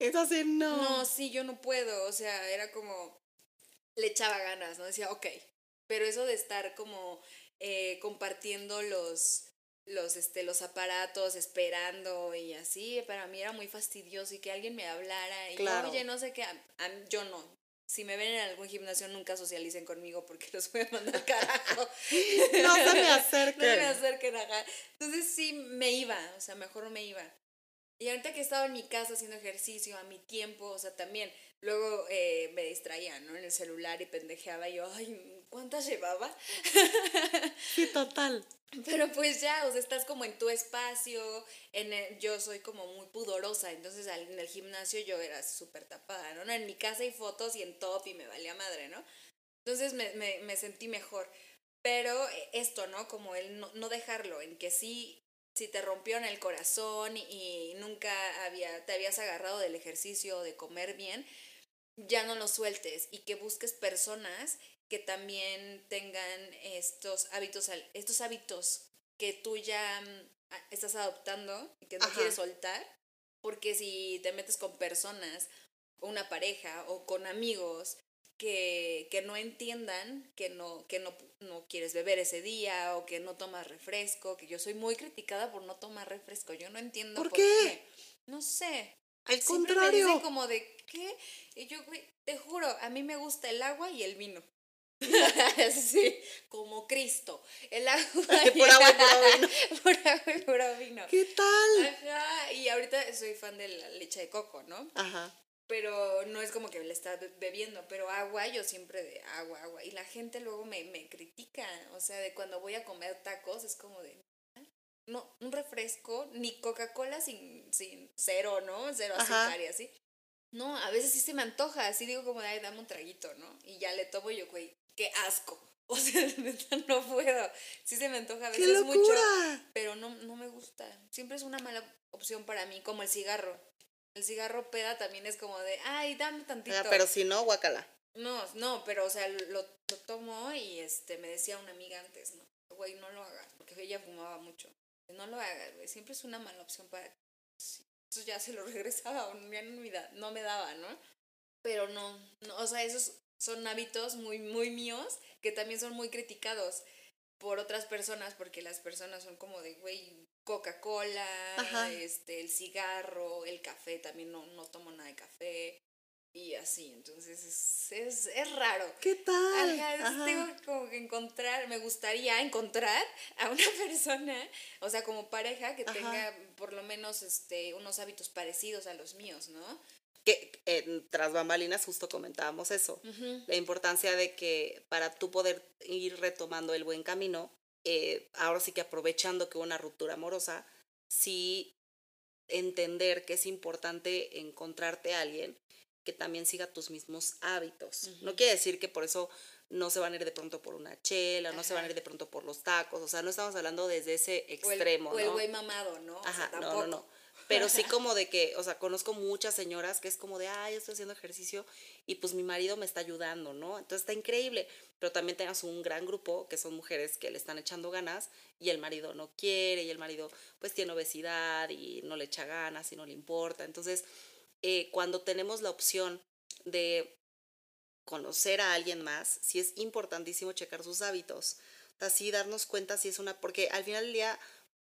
Es así, no. No, sí, yo no puedo, o sea, era como, le echaba ganas, ¿no? Decía, ok, pero eso de estar como eh, compartiendo los los, este, los aparatos, esperando y así, para mí era muy fastidioso y que alguien me hablara y claro. oye, no sé qué, yo no. Si me ven en algún gimnasio, nunca socialicen conmigo porque los voy a mandar carajo. no se me acerquen. no se me acerquen acá. Entonces sí me iba, o sea, mejor me iba. Y ahorita que estaba en mi casa haciendo ejercicio a mi tiempo, o sea, también luego eh, me distraía, ¿no? En el celular y pendejeaba y yo, ay, ¿cuántas llevaba? Sí, total. Pero pues ya, o sea, estás como en tu espacio, en yo soy como muy pudorosa, entonces en el gimnasio yo era súper tapada, ¿no? En mi casa hay fotos y en top y me valía madre, ¿no? Entonces me, me, me sentí mejor. Pero esto, ¿no? Como el no, no, dejarlo, en que sí, si te rompió en el corazón y nunca había, te habías agarrado del ejercicio o de comer bien, ya no lo sueltes y que busques personas que también tengan estos hábitos, estos hábitos que tú ya mm, estás adoptando y que no quieres soltar, porque si te metes con personas, o una pareja o con amigos que, que no entiendan que, no, que no, no quieres beber ese día o que no tomas refresco, que yo soy muy criticada por no tomar refresco, yo no entiendo por, qué? No sé. Al contrario. Me dicen como de, ¿qué? Y yo, güey, te juro, a mí me gusta el agua y el vino. sí, como Cristo. El agua. por agua y puro vino. por agua y puro vino. ¿Qué tal? Ajá. Y ahorita soy fan de la leche de coco, ¿no? Ajá. Pero no es como que le está bebiendo, pero agua, yo siempre de agua, agua. Y la gente luego me, me critica, o sea, de cuando voy a comer tacos, es como de, no, un refresco, ni Coca-Cola sin, sin cero, ¿no? Cero azúcar y así. No, a veces sí se me antoja, así digo como, ay, dame un traguito, ¿no? Y ya le tomo yo, güey, qué asco. O sea, no puedo. Sí se me antoja a veces mucho, pero no, no me gusta. Siempre es una mala opción para mí, como el cigarro. El cigarro peda también es como de, ay, dame tantito. pero si no, guacala. No, no, pero o sea, lo, lo tomo y este me decía una amiga antes, no, güey, no lo hagas, porque ella fumaba mucho. No lo hagas, güey, siempre es una mala opción para Entonces ya se lo regresaba, ya no me, no me daba, ¿no? Pero no, no, o sea, esos son hábitos muy, muy míos que también son muy criticados por otras personas porque las personas son como de, güey, Coca-Cola, este, el cigarro, el café, también no, no tomo nada de café. y así, entonces es, es, es raro. ¿Qué tal? Ajá, tengo como que encontrar, me gustaría encontrar a una persona, o sea, como pareja que tenga por lo menos este, unos hábitos parecidos a los míos, ¿no? Que en tras bambalinas justo comentábamos eso, la importancia de que para tú poder ir retomando el buen camino, eh, ahora sí que aprovechando que hubo una ruptura amorosa, sí entender que es importante encontrarte a alguien que también siga tus mismos hábitos. No quiere decir que por eso no se van a ir de pronto por una chela, no se van a ir de pronto por los tacos, o sea, no estamos hablando desde ese extremo. O el, güey mamado, ¿no? Ajá, no, no, no. Pero sí como de que, o sea, conozco muchas señoras que es como de, ay, estoy haciendo ejercicio y pues mi marido me está ayudando, ¿no? Entonces está increíble. Pero también tengas un gran grupo que son mujeres que le están echando ganas y el marido no quiere y el marido pues tiene obesidad y no le echa ganas y no le importa. Entonces, eh, cuando tenemos la opción de conocer a alguien más, sí es importantísimo checar sus hábitos. Así darnos cuenta si es una, porque al final del día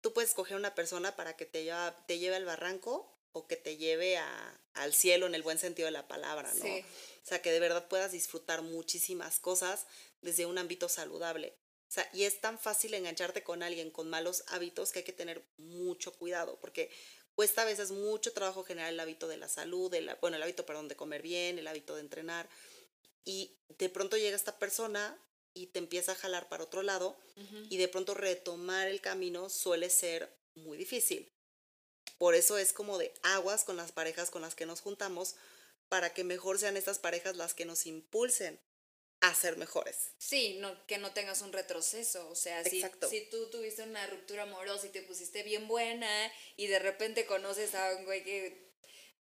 tú puedes escoger una persona para que te, lleva, te lleve al barranco o que te lleve a, al cielo en el buen sentido de la palabra, ¿no? O sea, que de verdad puedas disfrutar muchísimas cosas desde un ámbito saludable. O sea, y es tan fácil engancharte con alguien con malos hábitos que hay que tener mucho cuidado, porque cuesta a veces mucho trabajo generar el hábito de la salud, el, bueno, el hábito, perdón, de comer bien, el hábito de entrenar. Y de pronto llega esta persona y te empieza a jalar para otro lado y de pronto retomar el camino suele ser muy difícil. Por eso es como de aguas con las parejas con las que nos juntamos para que mejor sean estas parejas las que nos impulsen a ser mejores. Sí, no, que no tengas un retroceso. O sea, si, si tú tuviste una ruptura amorosa y te pusiste bien buena y de repente conoces a un güey que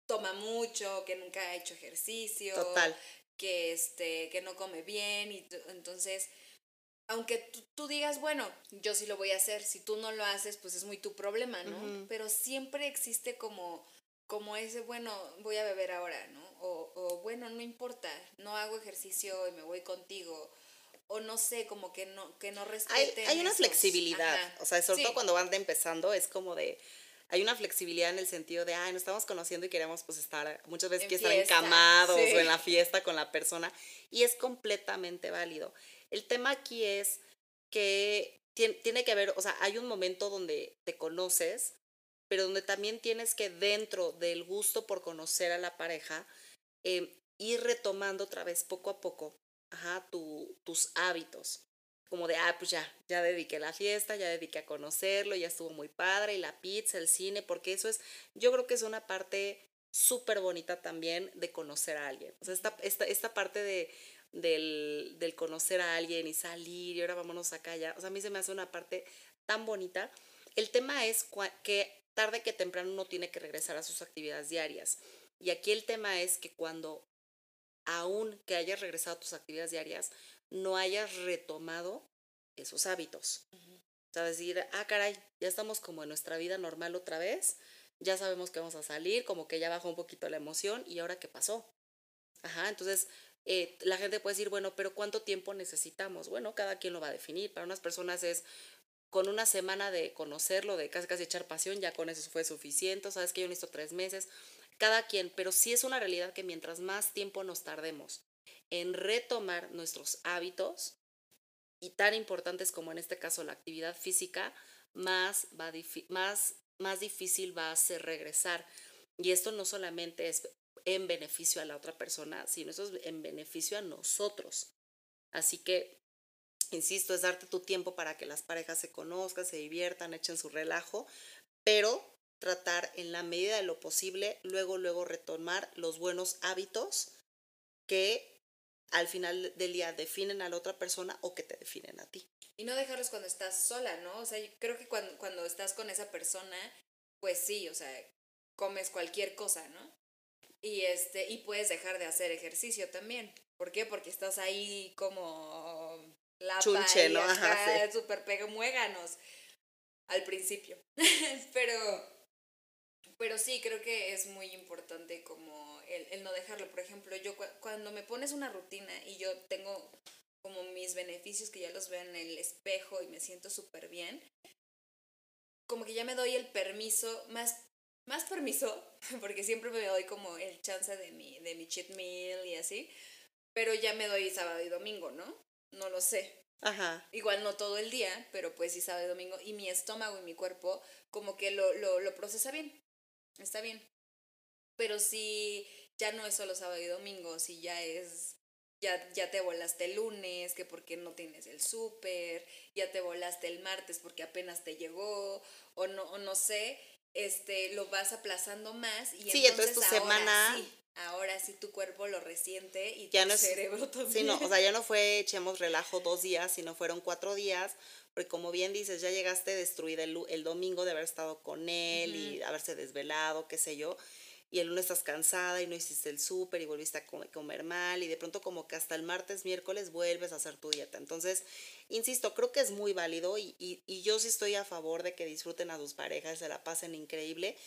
toma mucho, que nunca ha hecho ejercicio. Total. Que, este, que no come bien y entonces aunque tú, digas, bueno, yo sí lo voy a hacer, si tú no lo haces, pues es muy tu problema, ¿no? Pero siempre existe como, como ese, bueno, voy a beber ahora, ¿no? o, bueno, no importa, no hago ejercicio y me voy contigo o no sé, como que no, que no respeten. Hay, una flexibilidad, o sea, sobre todo cuando van empezando, es como de, hay una flexibilidad en el sentido de, ay, nos estamos conociendo y queremos pues estar, muchas veces que estar encamados o en la fiesta con la persona, y es completamente válido. El tema aquí es que tiene, tiene que haber, o sea, hay un momento donde te conoces, pero donde también tienes que dentro del gusto por conocer a la pareja, Em, ir retomando otra vez poco a poco ajá, tu, tus hábitos. Como de, ah, pues ya, ya dediqué la fiesta, ya dediqué a conocerlo, ya estuvo muy padre, y la pizza, el cine, porque eso es, yo creo que es una parte súper bonita también de conocer a alguien. O sea, esta, esta, esta parte de, del, del, conocer a alguien y salir y ahora vámonos acá ya. O sea, a mí se me hace una parte tan bonita. El tema es que tarde que temprano uno tiene que regresar a sus actividades diarias. Y aquí el tema es que cuando, aún que hayas regresado a tus actividades diarias, no hayas retomado esos hábitos. O sea, decir, ah, caray, ya estamos como en nuestra vida normal otra vez, ya sabemos que vamos a salir, como que ya bajó un poquito la emoción, ¿y ahora qué pasó? Ajá, entonces eh, la gente puede decir, bueno, pero ¿cuánto tiempo necesitamos? Bueno, cada quien lo va a definir. Para unas personas es con una semana de conocerlo, de casi casi echar pasión, ya con eso fue suficiente, sabes que yo necesito tres meses cada quien, pero sí es una realidad que mientras más tiempo nos tardemos en retomar nuestros hábitos, y tan importantes como en este caso la actividad física, más, más, más difícil va a ser regresar. Y esto no solamente es en beneficio a la otra persona, sino eso es en beneficio a nosotros. Así que, insisto, es darte tu tiempo para que las parejas se conozcan, se diviertan, echen su relajo, pero tratar en la medida de lo posible, luego, luego retomar los buenos hábitos que al final del día definen a la otra persona o que te definen a ti. Y no dejarlos cuando estás sola, ¿no? O sea, yo creo que cuando, cuando estás con esa persona, pues sí, o sea, comes cualquier cosa, ¿no? Y, este, y puedes dejar de hacer ejercicio también. ¿Por qué? Porque estás ahí como la Chunche, ¿no? Ajá, súper muéganos al principio. Pero pero sí, creo que es muy importante como el, no dejarlo. Por ejemplo, yo cuando me pones una rutina y yo tengo como mis beneficios que ya los veo en el espejo y me siento súper bien, como que ya me doy el permiso, más más permiso, porque siempre me doy como el chance de mi, de mi cheat meal y así, pero ya me doy sábado y domingo, ¿no? No lo sé. Ajá. Igual no todo el día, pero pues sí sábado y domingo, y mi estómago y mi cuerpo como que lo, lo, lo procesa bien, está bien. Pero si ya no es solo sábado y domingo, si ya es ya, ya te volaste el lunes, que porque no tienes el súper, ya te volaste el martes porque apenas te llegó, o no, o no sé, este, lo vas aplazando más y Sí, entonces tu ahora semana- sí, ahora sí tu cuerpo lo resiente y Ya tu no es- cerebro también. Sí, no, o sea, ya no fue echemos relajo dos días, sino fueron cuatro días, porque como bien dices, ya llegaste destruida el, el domingo de haber estado con él y haberse desvelado, qué sé yo, y el lunes estás cansada y no hiciste el súper y volviste a come- comer mal y de pronto como que hasta el martes, miércoles vuelves a hacer tu dieta. Entonces, insisto, creo que es muy válido y, y- y yo sí estoy a favor de que disfruten a sus parejas, se la pasen increíble,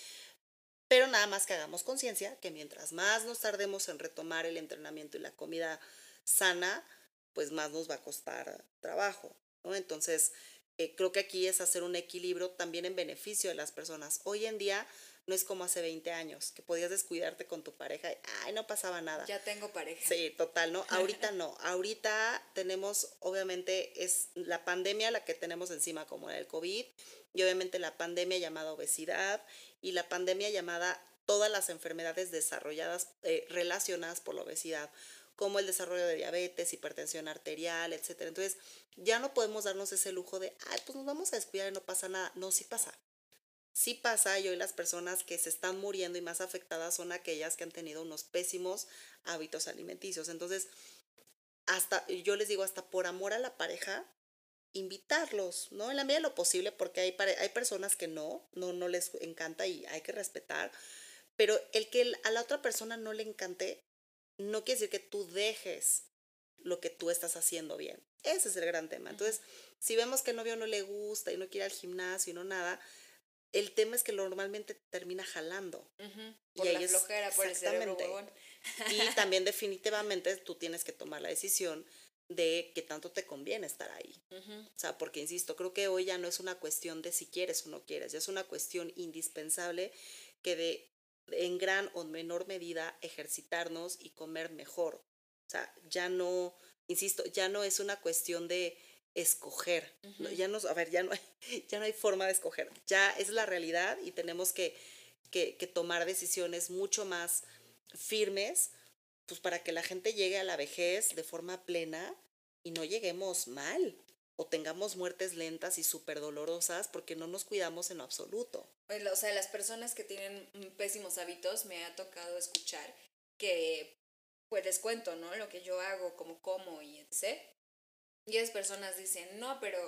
pero nada más que hagamos conciencia que mientras más nos tardemos en retomar el entrenamiento y la comida sana, pues más nos va a costar trabajo, ¿no? Entonces, eh, creo que aquí es hacer un equilibrio también en beneficio de las personas. Hoy en día no es como hace 20 años, que podías descuidarte con tu pareja y, ay, no pasaba nada. Ya tengo pareja. Sí, total, ¿no? Ahorita no. Ahorita tenemos, obviamente, es la pandemia la que tenemos encima, como el COVID, y obviamente la pandemia llamada obesidad y la pandemia llamada todas las enfermedades desarrolladas eh, relacionadas por la obesidad, como el desarrollo de diabetes, hipertensión arterial, etcétera. Entonces, ya no podemos darnos ese lujo de, ay, pues nos vamos a descuidar y no pasa nada. No, sí pasa. Sí pasa y hoy las personas que se están muriendo y más afectadas son aquellas que han tenido unos pésimos hábitos alimenticios. Entonces, hasta, yo les digo, hasta por amor a la pareja, invitarlos, ¿no? En la medida de lo posible, porque hay, pare- hay personas que no, no, no les encanta y hay que respetar, pero el que a la otra persona no le encante, no quiere decir que tú dejes lo que tú estás haciendo bien. Ese es el gran tema. Entonces, si vemos que el novio no le gusta y no quiere ir al gimnasio y no nada, el tema es que normalmente termina jalando. Por Y la ahí es- flojera, por el cerebro exactamente. huevón. Y también definitivamente tú tienes que tomar la decisión de qué tanto te conviene estar ahí. O sea, porque insisto, creo que hoy ya no es una cuestión de si quieres o no quieres, ya es una cuestión indispensable que de en gran o menor medida ejercitarnos y comer mejor. O sea, ya no, insisto, ya no es una cuestión de escoger. ¿no? Ujú. Ya no, a ver, ya no, hay, ya no hay forma de escoger. Ya es la realidad y tenemos que, que, que tomar decisiones mucho más firmes, pues para que la gente llegue a la vejez de forma plena y no lleguemos mal o tengamos muertes lentas y súper dolorosas porque no nos cuidamos en lo absoluto. O sea, las personas que tienen pésimos hábitos, me ha tocado escuchar que, pues les cuento, ¿no? Lo que yo hago, como como y etc. Y esas personas dicen, no, pero,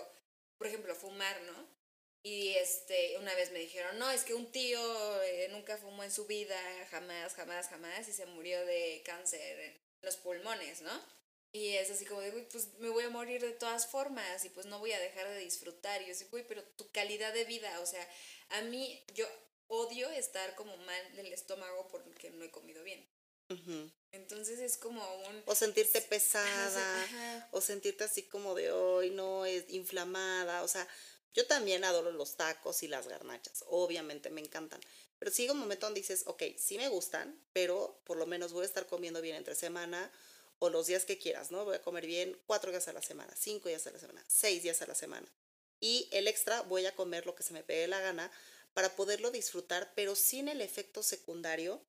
por ejemplo, fumar, ¿no? Y este, una vez me dijeron, no, es que un tío eh, nunca fumó en su vida, jamás, jamás, jamás, y se murió de cáncer en los pulmones, ¿no? Y es así como de, güey, pues me voy a morir de todas formas y pues no voy a dejar de disfrutar. Y yo así, güey, pero tu calidad de vida, o sea, a mí yo odio estar como mal del estómago porque no he comido bien. Entonces es como un... O sentirte pesada, ajá. o sentirte así como de hoy, no, es inflamada. O sea, yo también adoro los tacos y las garnachas, obviamente me encantan. Pero sigue un momento donde dices, ok, sí me gustan, pero por lo menos voy a estar comiendo bien entre semana o los días que quieras, ¿no? Voy a comer bien cuatro días a la semana, cinco días a la semana, seis días a la semana. Y el extra voy a comer lo que se me pegue la gana para poderlo disfrutar, pero sin el efecto secundario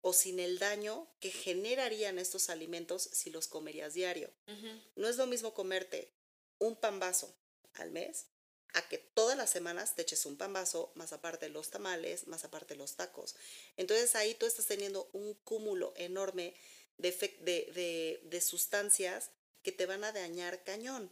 o sin el daño que generarían estos alimentos si los comerías diario. No es lo mismo comerte un pan vaso al mes a que todas las semanas te eches un pan vaso, más aparte los tamales, más aparte los tacos. Entonces ahí tú estás teniendo un cúmulo enorme de, de, de, de sustancias que te van a dañar cañón.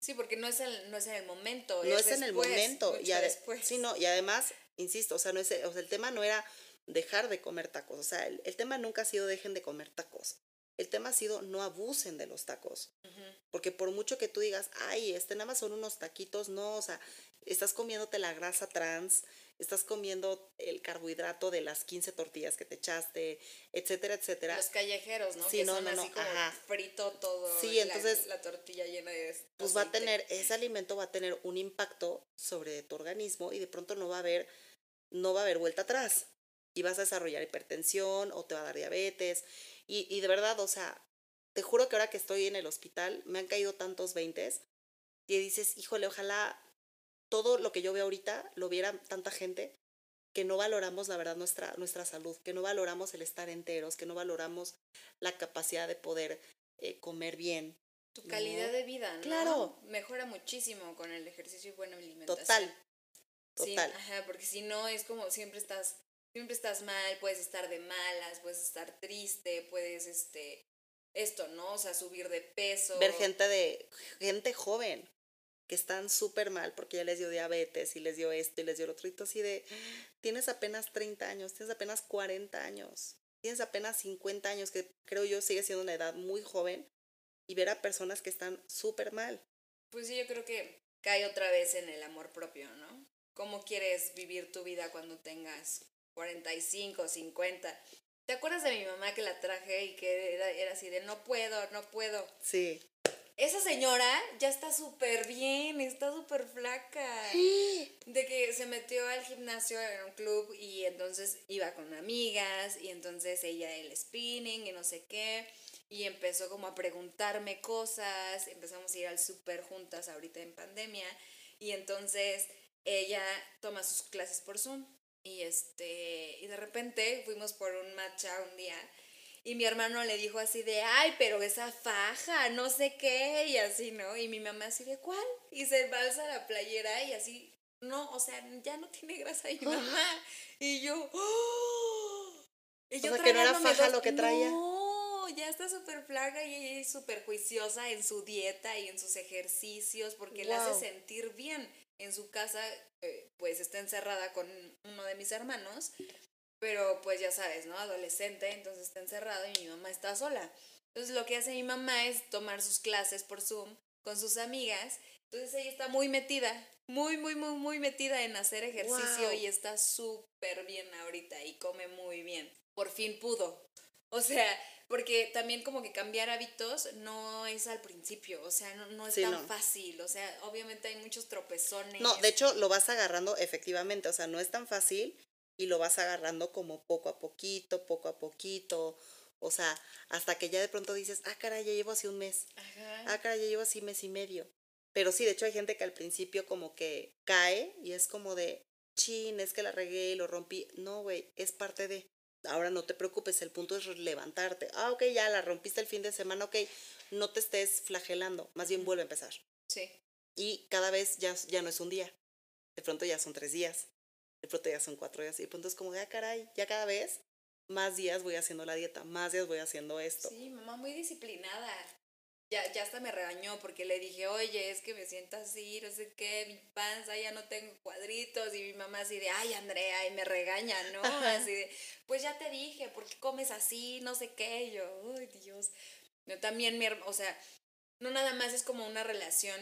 Sí, porque no es, el, no es en el momento. No es, en el momento. Y, después. sí, no, y además, insisto, o sea, no es, o sea, el tema no era dejar de comer tacos. O sea, el, el tema nunca ha sido dejen de comer tacos. El tema ha sido no abusen de los tacos. Porque por mucho que tú digas, ay, este nada más son unos taquitos, no, o sea, estás comiéndote la grasa trans, estás comiendo el carbohidrato de las 15 tortillas que te echaste, etcétera, etcétera. Los callejeros, ¿no? Sí, que no, son no, no, así como ajá. frito todo. Sí, la- entonces, La, tortilla llena de. Pues va a aceite. tener, ese alimento va a tener un impacto sobre tu organismo y de pronto no va a haber, no va a haber vuelta atrás. Y vas a desarrollar hipertensión o te va a dar diabetes. Y, y de verdad, o sea, te juro que ahora que estoy en el hospital me han caído tantos veintes y dices, híjole, ojalá todo lo que yo veo ahorita lo viera tanta gente que no valoramos la verdad nuestra, nuestra salud, que no valoramos el estar enteros, que no valoramos la capacidad de poder eh, comer bien. Tu calidad de vida, ¿no? Claro. Mejora muchísimo con el ejercicio y buena alimentación. Total. Total. ajá, porque si no es como siempre estás, siempre estás mal, puedes estar de malas, puedes estar triste, puedes este esto, ¿no? O sea, subir de peso. Ver gente de gente joven que están súper mal porque ya les dio diabetes y les dio esto y les dio lo otro. Y tú así de, tienes apenas 30 años, tienes apenas 40 años, tienes apenas 50 años, que creo yo sigue siendo una edad muy joven, y ver a personas que están súper mal. Pues sí, yo creo que cae otra vez en el amor propio, ¿no? ¿Cómo quieres vivir tu vida cuando tengas 45, 50? ¿Te acuerdas de mi mamá que la traje y que era, era así de no puedo, no puedo? Sí. Esa señora ya está súper bien, está súper flaca. De que se metió al gimnasio en un club y entonces iba con amigas y entonces ella el spinning y no sé qué. Y empezó como a preguntarme cosas, empezamos a ir al súper juntas ahorita en pandemia y entonces ella toma sus clases por Zoom y este y de repente fuimos por un matcha un día y mi hermano le dijo así de, ay, pero esa faja, no sé qué, y así, ¿no? Y mi mamá así de, ¿cuál? Y se balsa la playera y así, no, o sea, ya no tiene grasa y mamá. Y yo, ¡oh! Y yo o sea, que no era faja lo que traía. No, ya está súper flaca y ella es súper juiciosa en su dieta y en sus ejercicios porque la hace sentir bien. En su casa, eh, pues está encerrada con uno de mis hermanos pero pues ya sabes, ¿no? Adolescente, entonces está encerrado y mi mamá está sola. Entonces lo que hace mi mamá es tomar sus clases por Zoom con sus amigas. Entonces ella está muy metida, muy, muy, muy, muy metida en hacer ejercicio y está súper bien ahorita y come muy bien. Por fin pudo. O sea, porque también como que cambiar hábitos no es al principio, o sea, no, es tan fácil, o sea, obviamente hay muchos tropezones. No, de hecho lo vas agarrando efectivamente, o sea, no es tan fácil y lo vas agarrando como poco a poquito, poco a poquito, o sea, hasta que ya de pronto dices, ah, caray, ya llevo así un mes, ah, caray, ya llevo así mes y medio. Pero sí, de hecho hay gente que al principio como que cae y es como de, chin, es que la regué y lo rompí. No, güey, es parte de. Ahora no te preocupes, el punto es levantarte. Ah, ok, ya la rompiste el fin de semana, ok, no te estés flagelando, más bien vuelve a empezar. Sí. Y cada vez ya, ya no es un día, de pronto ya son tres días, de pronto ya son cuatro días y de pronto es como, ya ah, caray, ya cada vez más días voy haciendo la dieta, más días voy haciendo esto. Sí, mamá muy disciplinada. Ya, ya hasta me regañó porque le dije, oye, es que me siento así, no sé qué, mi panza ya no tengo cuadritos. Y mi mamá así de, ay, Andrea, y me regaña, ¿no? Así de, pues ya te dije, ¿por qué comes así? No sé qué. Y yo, ay, Dios. Yo también, mi, o sea, no nada más es como una relación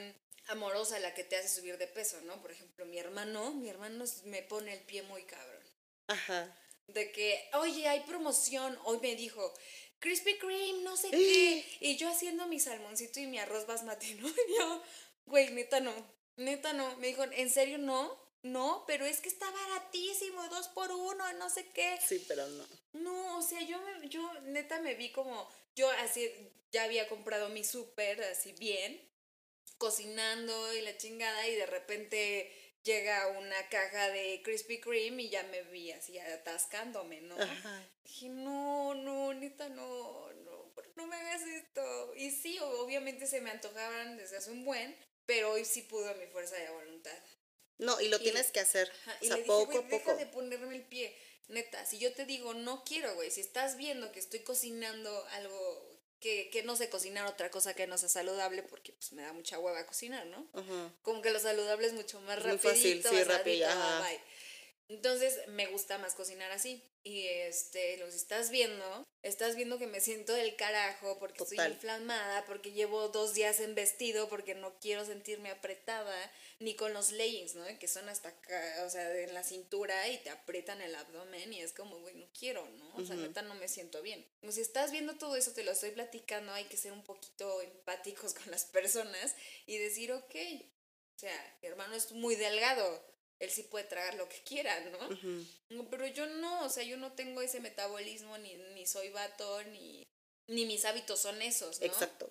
amorosa la que te hace subir de peso, ¿no? Por ejemplo, mi hermano, mi hermano me pone el pie muy cabrón. Ajá. De que, oye, hay promoción. Hoy me dijo, Krispy Kreme, no sé qué. Y yo haciendo mi salmoncito y mi arroz basmati, ¿no? Y yo, güey, neta no, neta no. Me dijo, ¿en serio no? No, pero es que está baratísimo, dos por uno, no sé qué. Sí, pero no. No, o sea, yo, yo neta me vi como, yo así, ya había comprado mi súper así bien, cocinando y la chingada y de repente llega una caja de Krispy Kreme y ya me vi así atascándome, ¿no? Dije, no, no, neta, no, no, no me hagas esto. Y sí, obviamente se me antojaban desde hace un buen, pero hoy sí pudo mi fuerza de voluntad. No, y lo tienes que hacer. o sea, poco a poco. Deja de ponerme el pie. Neta, si yo te digo, no quiero, güey, si estás viendo que estoy cocinando algo que, que, no sé cocinar otra cosa que no sea saludable porque pues me da mucha hueva cocinar, ¿no? Como que lo saludable es mucho más rápido. Muy fácil, sí, rápido. Entonces me gusta más cocinar así. Y este, los estás viendo, estás viendo que me siento del carajo porque estoy inflamada, porque llevo dos días en vestido, porque no quiero sentirme apretada, ni con los leggings, ¿no? Que son hasta acá, o sea, en la cintura y te aprietan el abdomen y es como, güey, no quiero, ¿no? O sea, neta no me siento bien. Como si estás viendo todo eso, te lo estoy platicando, hay que ser un poquito empáticos con las personas y decir, ok, o sea, mi hermano es muy delgado, él sí puede tragar lo que quiera, ¿no? Pero yo no, o sea, yo no tengo ese metabolismo, ni, ni soy vato, ni, ni mis hábitos son esos, ¿no? Exacto.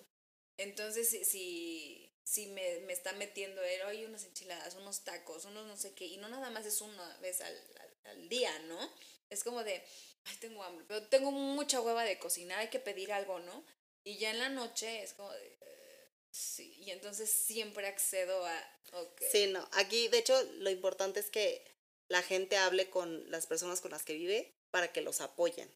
Entonces, si, si me, me está metiendo él, oye, unas enchiladas, unos tacos, unos no sé qué, y no nada más es una vez al, al, día, ¿no? Es como de, ay, tengo hambre, pero tengo mucha hueva de cocinar, hay que pedir algo, ¿no? Y ya en la noche es como de, Sí, y entonces siempre accedo a... Sí, no, aquí de hecho lo importante es que la gente hable con las personas con las que vive para que los apoyen.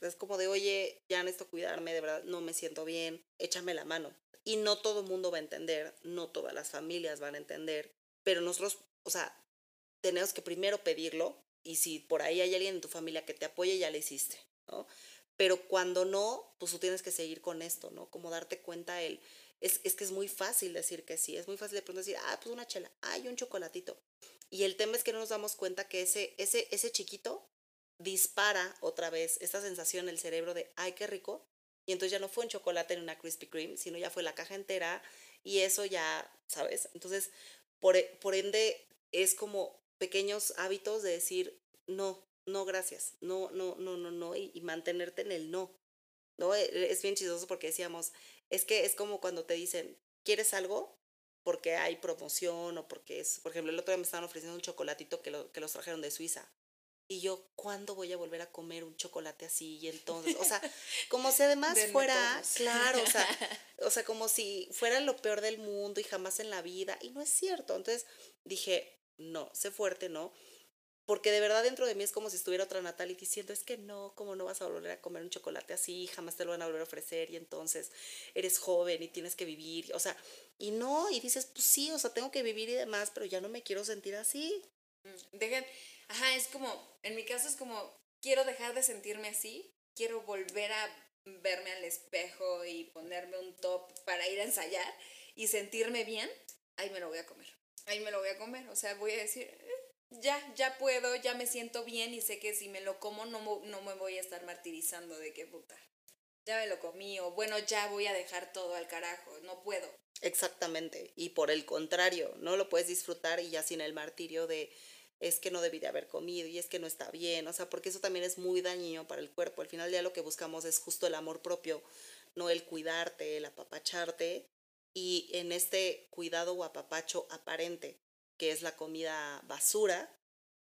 Es como de, oye, ya necesito cuidarme, de verdad no me siento bien, échame la mano. Y no todo el mundo va a entender, no todas las familias van a entender, pero nosotros, o sea, tenemos que primero pedirlo y si por ahí hay alguien en tu familia que te apoye, ya le hiciste, ¿no? Pero cuando no, pues tú tienes que seguir con esto, ¿no? Como darte cuenta el es, es, que es muy fácil decir que sí, es muy fácil de pronto decir, ah, pues una chela, hay un chocolatito. Y el tema es que no nos damos cuenta que ese, ese, ese chiquito dispara otra vez esta sensación en el cerebro de, ay, qué rico. Y entonces ya no fue un chocolate en una Krispy Kreme, sino ya fue la caja entera y eso ya, ¿sabes? Entonces, por, e, por ende, es como pequeños hábitos de decir, no, no, gracias, no, no, no, no, no, y, y mantenerte en el no. ¿no? E, es bien chistoso porque decíamos, es que es como cuando te dicen, ¿quieres algo? Porque hay promoción o porque es, por ejemplo, el otro día me estaban ofreciendo un chocolatito que, lo, que los trajeron de Suiza. Y yo, ¿cuándo voy a volver a comer un chocolate así? Y entonces, o sea, como si además fuera, claro, o sea, o sea, como si fuera lo peor del mundo y jamás en la vida. Y no es cierto. Entonces dije, no, sé fuerte, ¿no? Porque de verdad dentro de mí es como si estuviera otra Natalie diciendo, es que no, ¿cómo no vas a volver a comer un chocolate así? Jamás te lo van a volver a ofrecer y entonces eres joven y tienes que vivir, o sea, y no, y dices, pues sí, o sea, tengo que vivir y demás, pero ya no me quiero sentir así. Mm, dejen, ajá, es como, en mi caso es como, quiero dejar de sentirme así, quiero volver a verme al espejo y ponerme un top para ir a ensayar y sentirme bien, ahí me lo voy a comer. Ahí me lo voy a comer, o sea, voy a decir, ya, ya puedo, ya me siento bien y sé que si me lo como no, me voy a estar martirizando de qué puta. Ya me lo comí o bueno, ya voy a dejar todo al carajo, no puedo. Exactamente, y por el contrario, no lo puedes disfrutar y ya sin el martirio de es que no debí de haber comido y es que no está bien, o sea, porque eso también es muy dañino para el cuerpo. Al final día lo que buscamos es justo el amor propio, no el cuidarte, el apapacharte y en este cuidado o apapacho aparente que es la comida basura,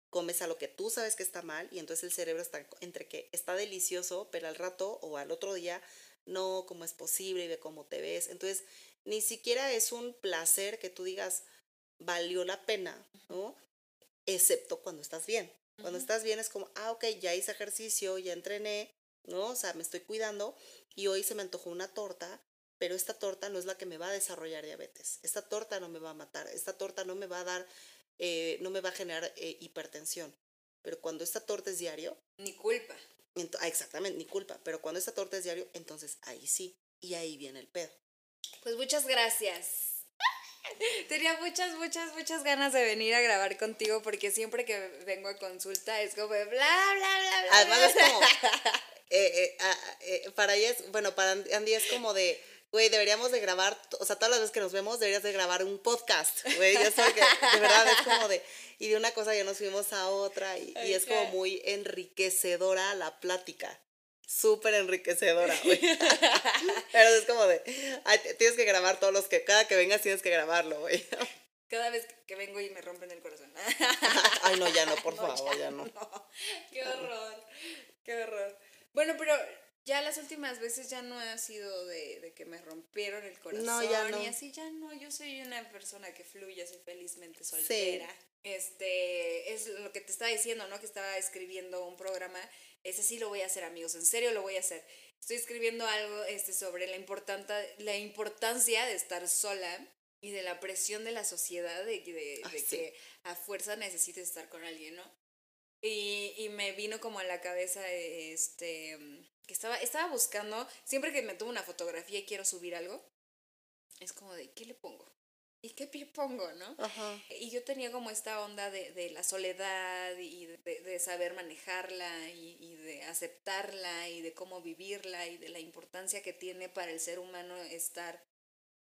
comes a lo que tú sabes que está mal y entonces el cerebro está entre que está delicioso, pero al rato o al otro día, no, cómo es posible y ve cómo te ves. Entonces, ni siquiera es un placer que tú digas, valió la pena, ¿no? Excepto cuando estás bien. Cuando estás bien es como, ah, ok, ya hice ejercicio, ya entrené, ¿no? O sea, me estoy cuidando y hoy se me antojó una torta pero esta torta no es la que me va a desarrollar diabetes, esta torta no me va a matar, esta torta no me va a dar, eh, no me va a generar eh, hipertensión. Pero cuando esta torta es diario... Ni culpa. Ah, exactamente, ni culpa. Pero cuando esta torta es diario, entonces ahí sí. Y ahí viene el pedo. Pues muchas gracias. Tenía muchas, muchas, muchas ganas de venir a grabar contigo porque siempre que vengo a consulta es como bla, bla, bla, bla. Además es como, eh, ah, para ella es, bueno, para Andy es como de, güey, deberíamos de grabar, o sea, todas las veces que nos vemos deberías de grabar un podcast, güey, ya sabes que de verdad es como de, y de una cosa ya nos fuimos a otra y, es como muy enriquecedora la plática, súper enriquecedora, güey. Pero es como de, tienes que grabar todos los que, cada que vengas tienes que grabarlo, güey. Cada vez que vengo y me rompen el corazón. Ay, no, ya no, por favor, ya, no. Qué horror, qué horror. Bueno, pero ya las últimas veces ya no ha sido de, que me rompieron el corazón no, ya no. y así ya no, yo soy una persona que fluye, soy felizmente soltera. Este, es lo que te estaba diciendo, ¿no? Que estaba escribiendo un programa, ese sí lo voy a hacer, amigos, en serio lo voy a hacer. Estoy escribiendo algo este, sobre la, la importancia de estar sola y de la presión de la sociedad de, de, que a fuerza necesites estar con alguien, ¿no? Y, y me vino como a la cabeza este que estaba, estaba buscando, siempre que me tomo una fotografía y quiero subir algo, es como de, ¿qué le pongo? ¿Y qué pie pongo, no? Y yo tenía como esta onda de, de la soledad y de, de saber manejarla y, y, de aceptarla y de cómo vivirla y de la importancia que tiene para el ser humano estar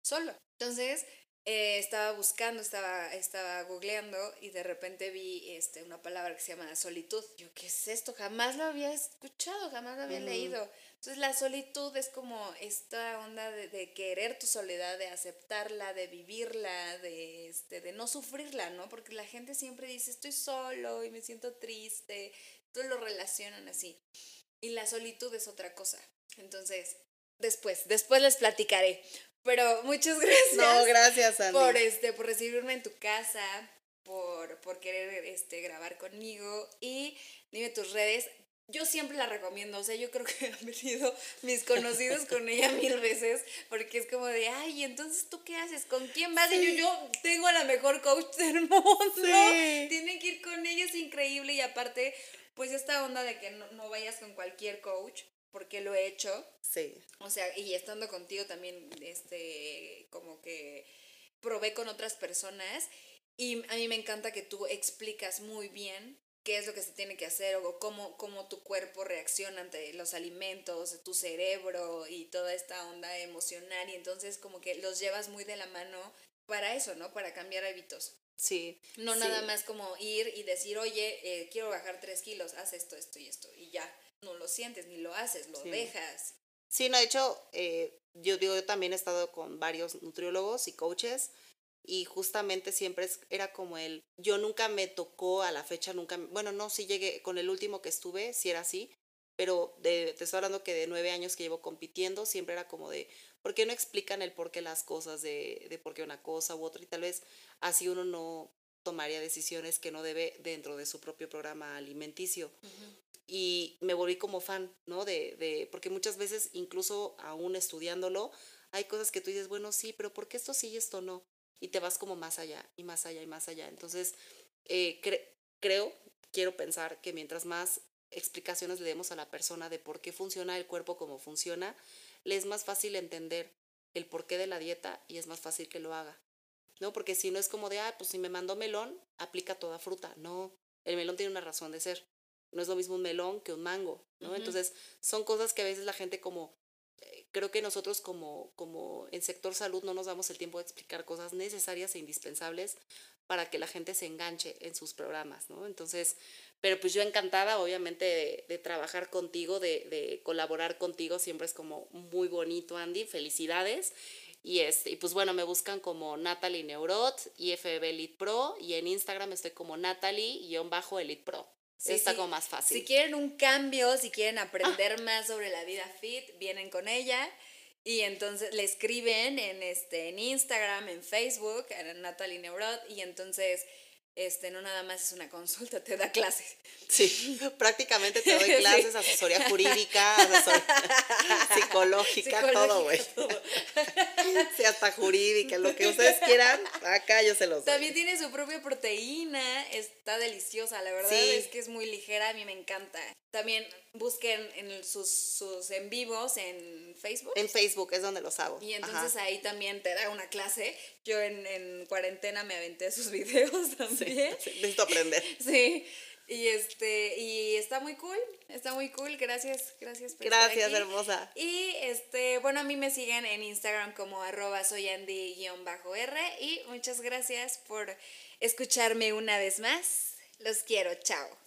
solo. Entonces, eh, estaba buscando, estaba, estaba googleando y de repente vi este, una palabra que se llama solitud. Yo, ¿qué es esto? Jamás lo había escuchado, jamás lo había leído. Entonces la solitud es como esta onda de, querer tu soledad, de aceptarla, de vivirla, de, este, de no sufrirla, ¿no? Porque la gente siempre dice, estoy solo y me siento triste, todos lo relacionan así. Y la solitud es otra cosa. Entonces, después, después les platicaré. Pero muchas gracias. No, gracias, Andy. Por, este, por recibirme en tu casa, por, por querer este, grabar conmigo. Y dime tus redes. Yo siempre la recomiendo, o sea, yo creo que han venido mis conocidos con ella mil veces, porque es como de, ay, entonces tú qué haces, con quién vas, y yo, yo tengo a la mejor coach del mundo, tienen que ir con ella, es increíble, y aparte, pues esta onda de que no, no vayas con cualquier coach, porque lo he hecho. Sí. O sea, y estando contigo también, este, como que probé con otras personas y a mí me encanta que tú explicas muy bien qué es lo que se tiene que hacer o cómo, cómo tu cuerpo reacciona ante los alimentos, tu cerebro y toda esta onda emocional y entonces como que los llevas muy de la mano para eso, ¿no? Para cambiar hábitos. Sí. No nada más como ir y decir, oye, eh, quiero bajar tres kilos, haz esto, esto y esto y ya no lo sientes ni lo haces, lo dejas. Sí, no, de hecho, eh, yo digo, yo también he estado con varios nutriólogos y coaches y justamente siempre era como el, yo nunca me tocó a la fecha, nunca, bueno, no, sí llegué, con el último que estuve, sí era así, pero de, te estoy hablando que de nueve años que llevo compitiendo, siempre era como de, ¿por qué no explican el por qué las cosas, de, de por qué una cosa u otra? Y tal vez así uno no tomaría decisiones que no debe dentro de su propio programa alimenticio y me volví como fan, ¿no? De, de, porque muchas veces, incluso aún estudiándolo, hay cosas que tú dices, bueno, sí, pero ¿por qué esto sí y esto no? Y te vas como más allá y más allá y más allá. Entonces, eh, creo, quiero pensar que mientras más explicaciones le demos a la persona de por qué funciona el cuerpo como funciona, le es más fácil entender el porqué de la dieta y es más fácil que lo haga. ¿No? Porque si no es como de, ah, pues si me mandó melón, aplica toda fruta. No, el melón tiene una razón de ser no es lo mismo un melón que un mango, ¿no? Entonces, son cosas que a veces la gente como, eh, creo que nosotros como, como en sector salud no nos damos el tiempo de explicar cosas necesarias e indispensables para que la gente se enganche en sus programas, ¿no? Entonces, pero pues yo encantada, obviamente, de, trabajar contigo, de, de, colaborar contigo, siempre es como muy bonito, Andy, felicidades. Y, este, y pues bueno, me buscan como Natalie Neurot, IFB Elite Pro, y en Instagram estoy como Natalie-Elite Pro. Sí, está como más fácil. Si quieren un cambio, si quieren aprender más sobre la vida fit, vienen con ella. Y entonces le escriben en, este, en Instagram, en Facebook, a Natalie Neurot, y entonces este, no nada más es una consulta, te da clases. Sí, prácticamente te doy clases, asesoría jurídica, asesoría psicológica, todo, güey. Sí, hasta jurídica, lo que ustedes quieran, acá yo se los doy. También tiene su propia proteína, está deliciosa, la verdad es que es muy ligera, a mí me encanta. También busquen en sus, sus en vivos en Facebook. En Facebook es donde los hago. Y entonces ahí también te da una clase. Yo en, en cuarentena me aventé sus videos también. Sí, necesito aprender. Sí. Y este, y está muy cool, está muy cool, gracias, gracias por Gracias, hermosa. Y este, bueno, a mí me siguen en Instagram como arroba soyandy-r y muchas gracias por escucharme una vez más. Los quiero, chao.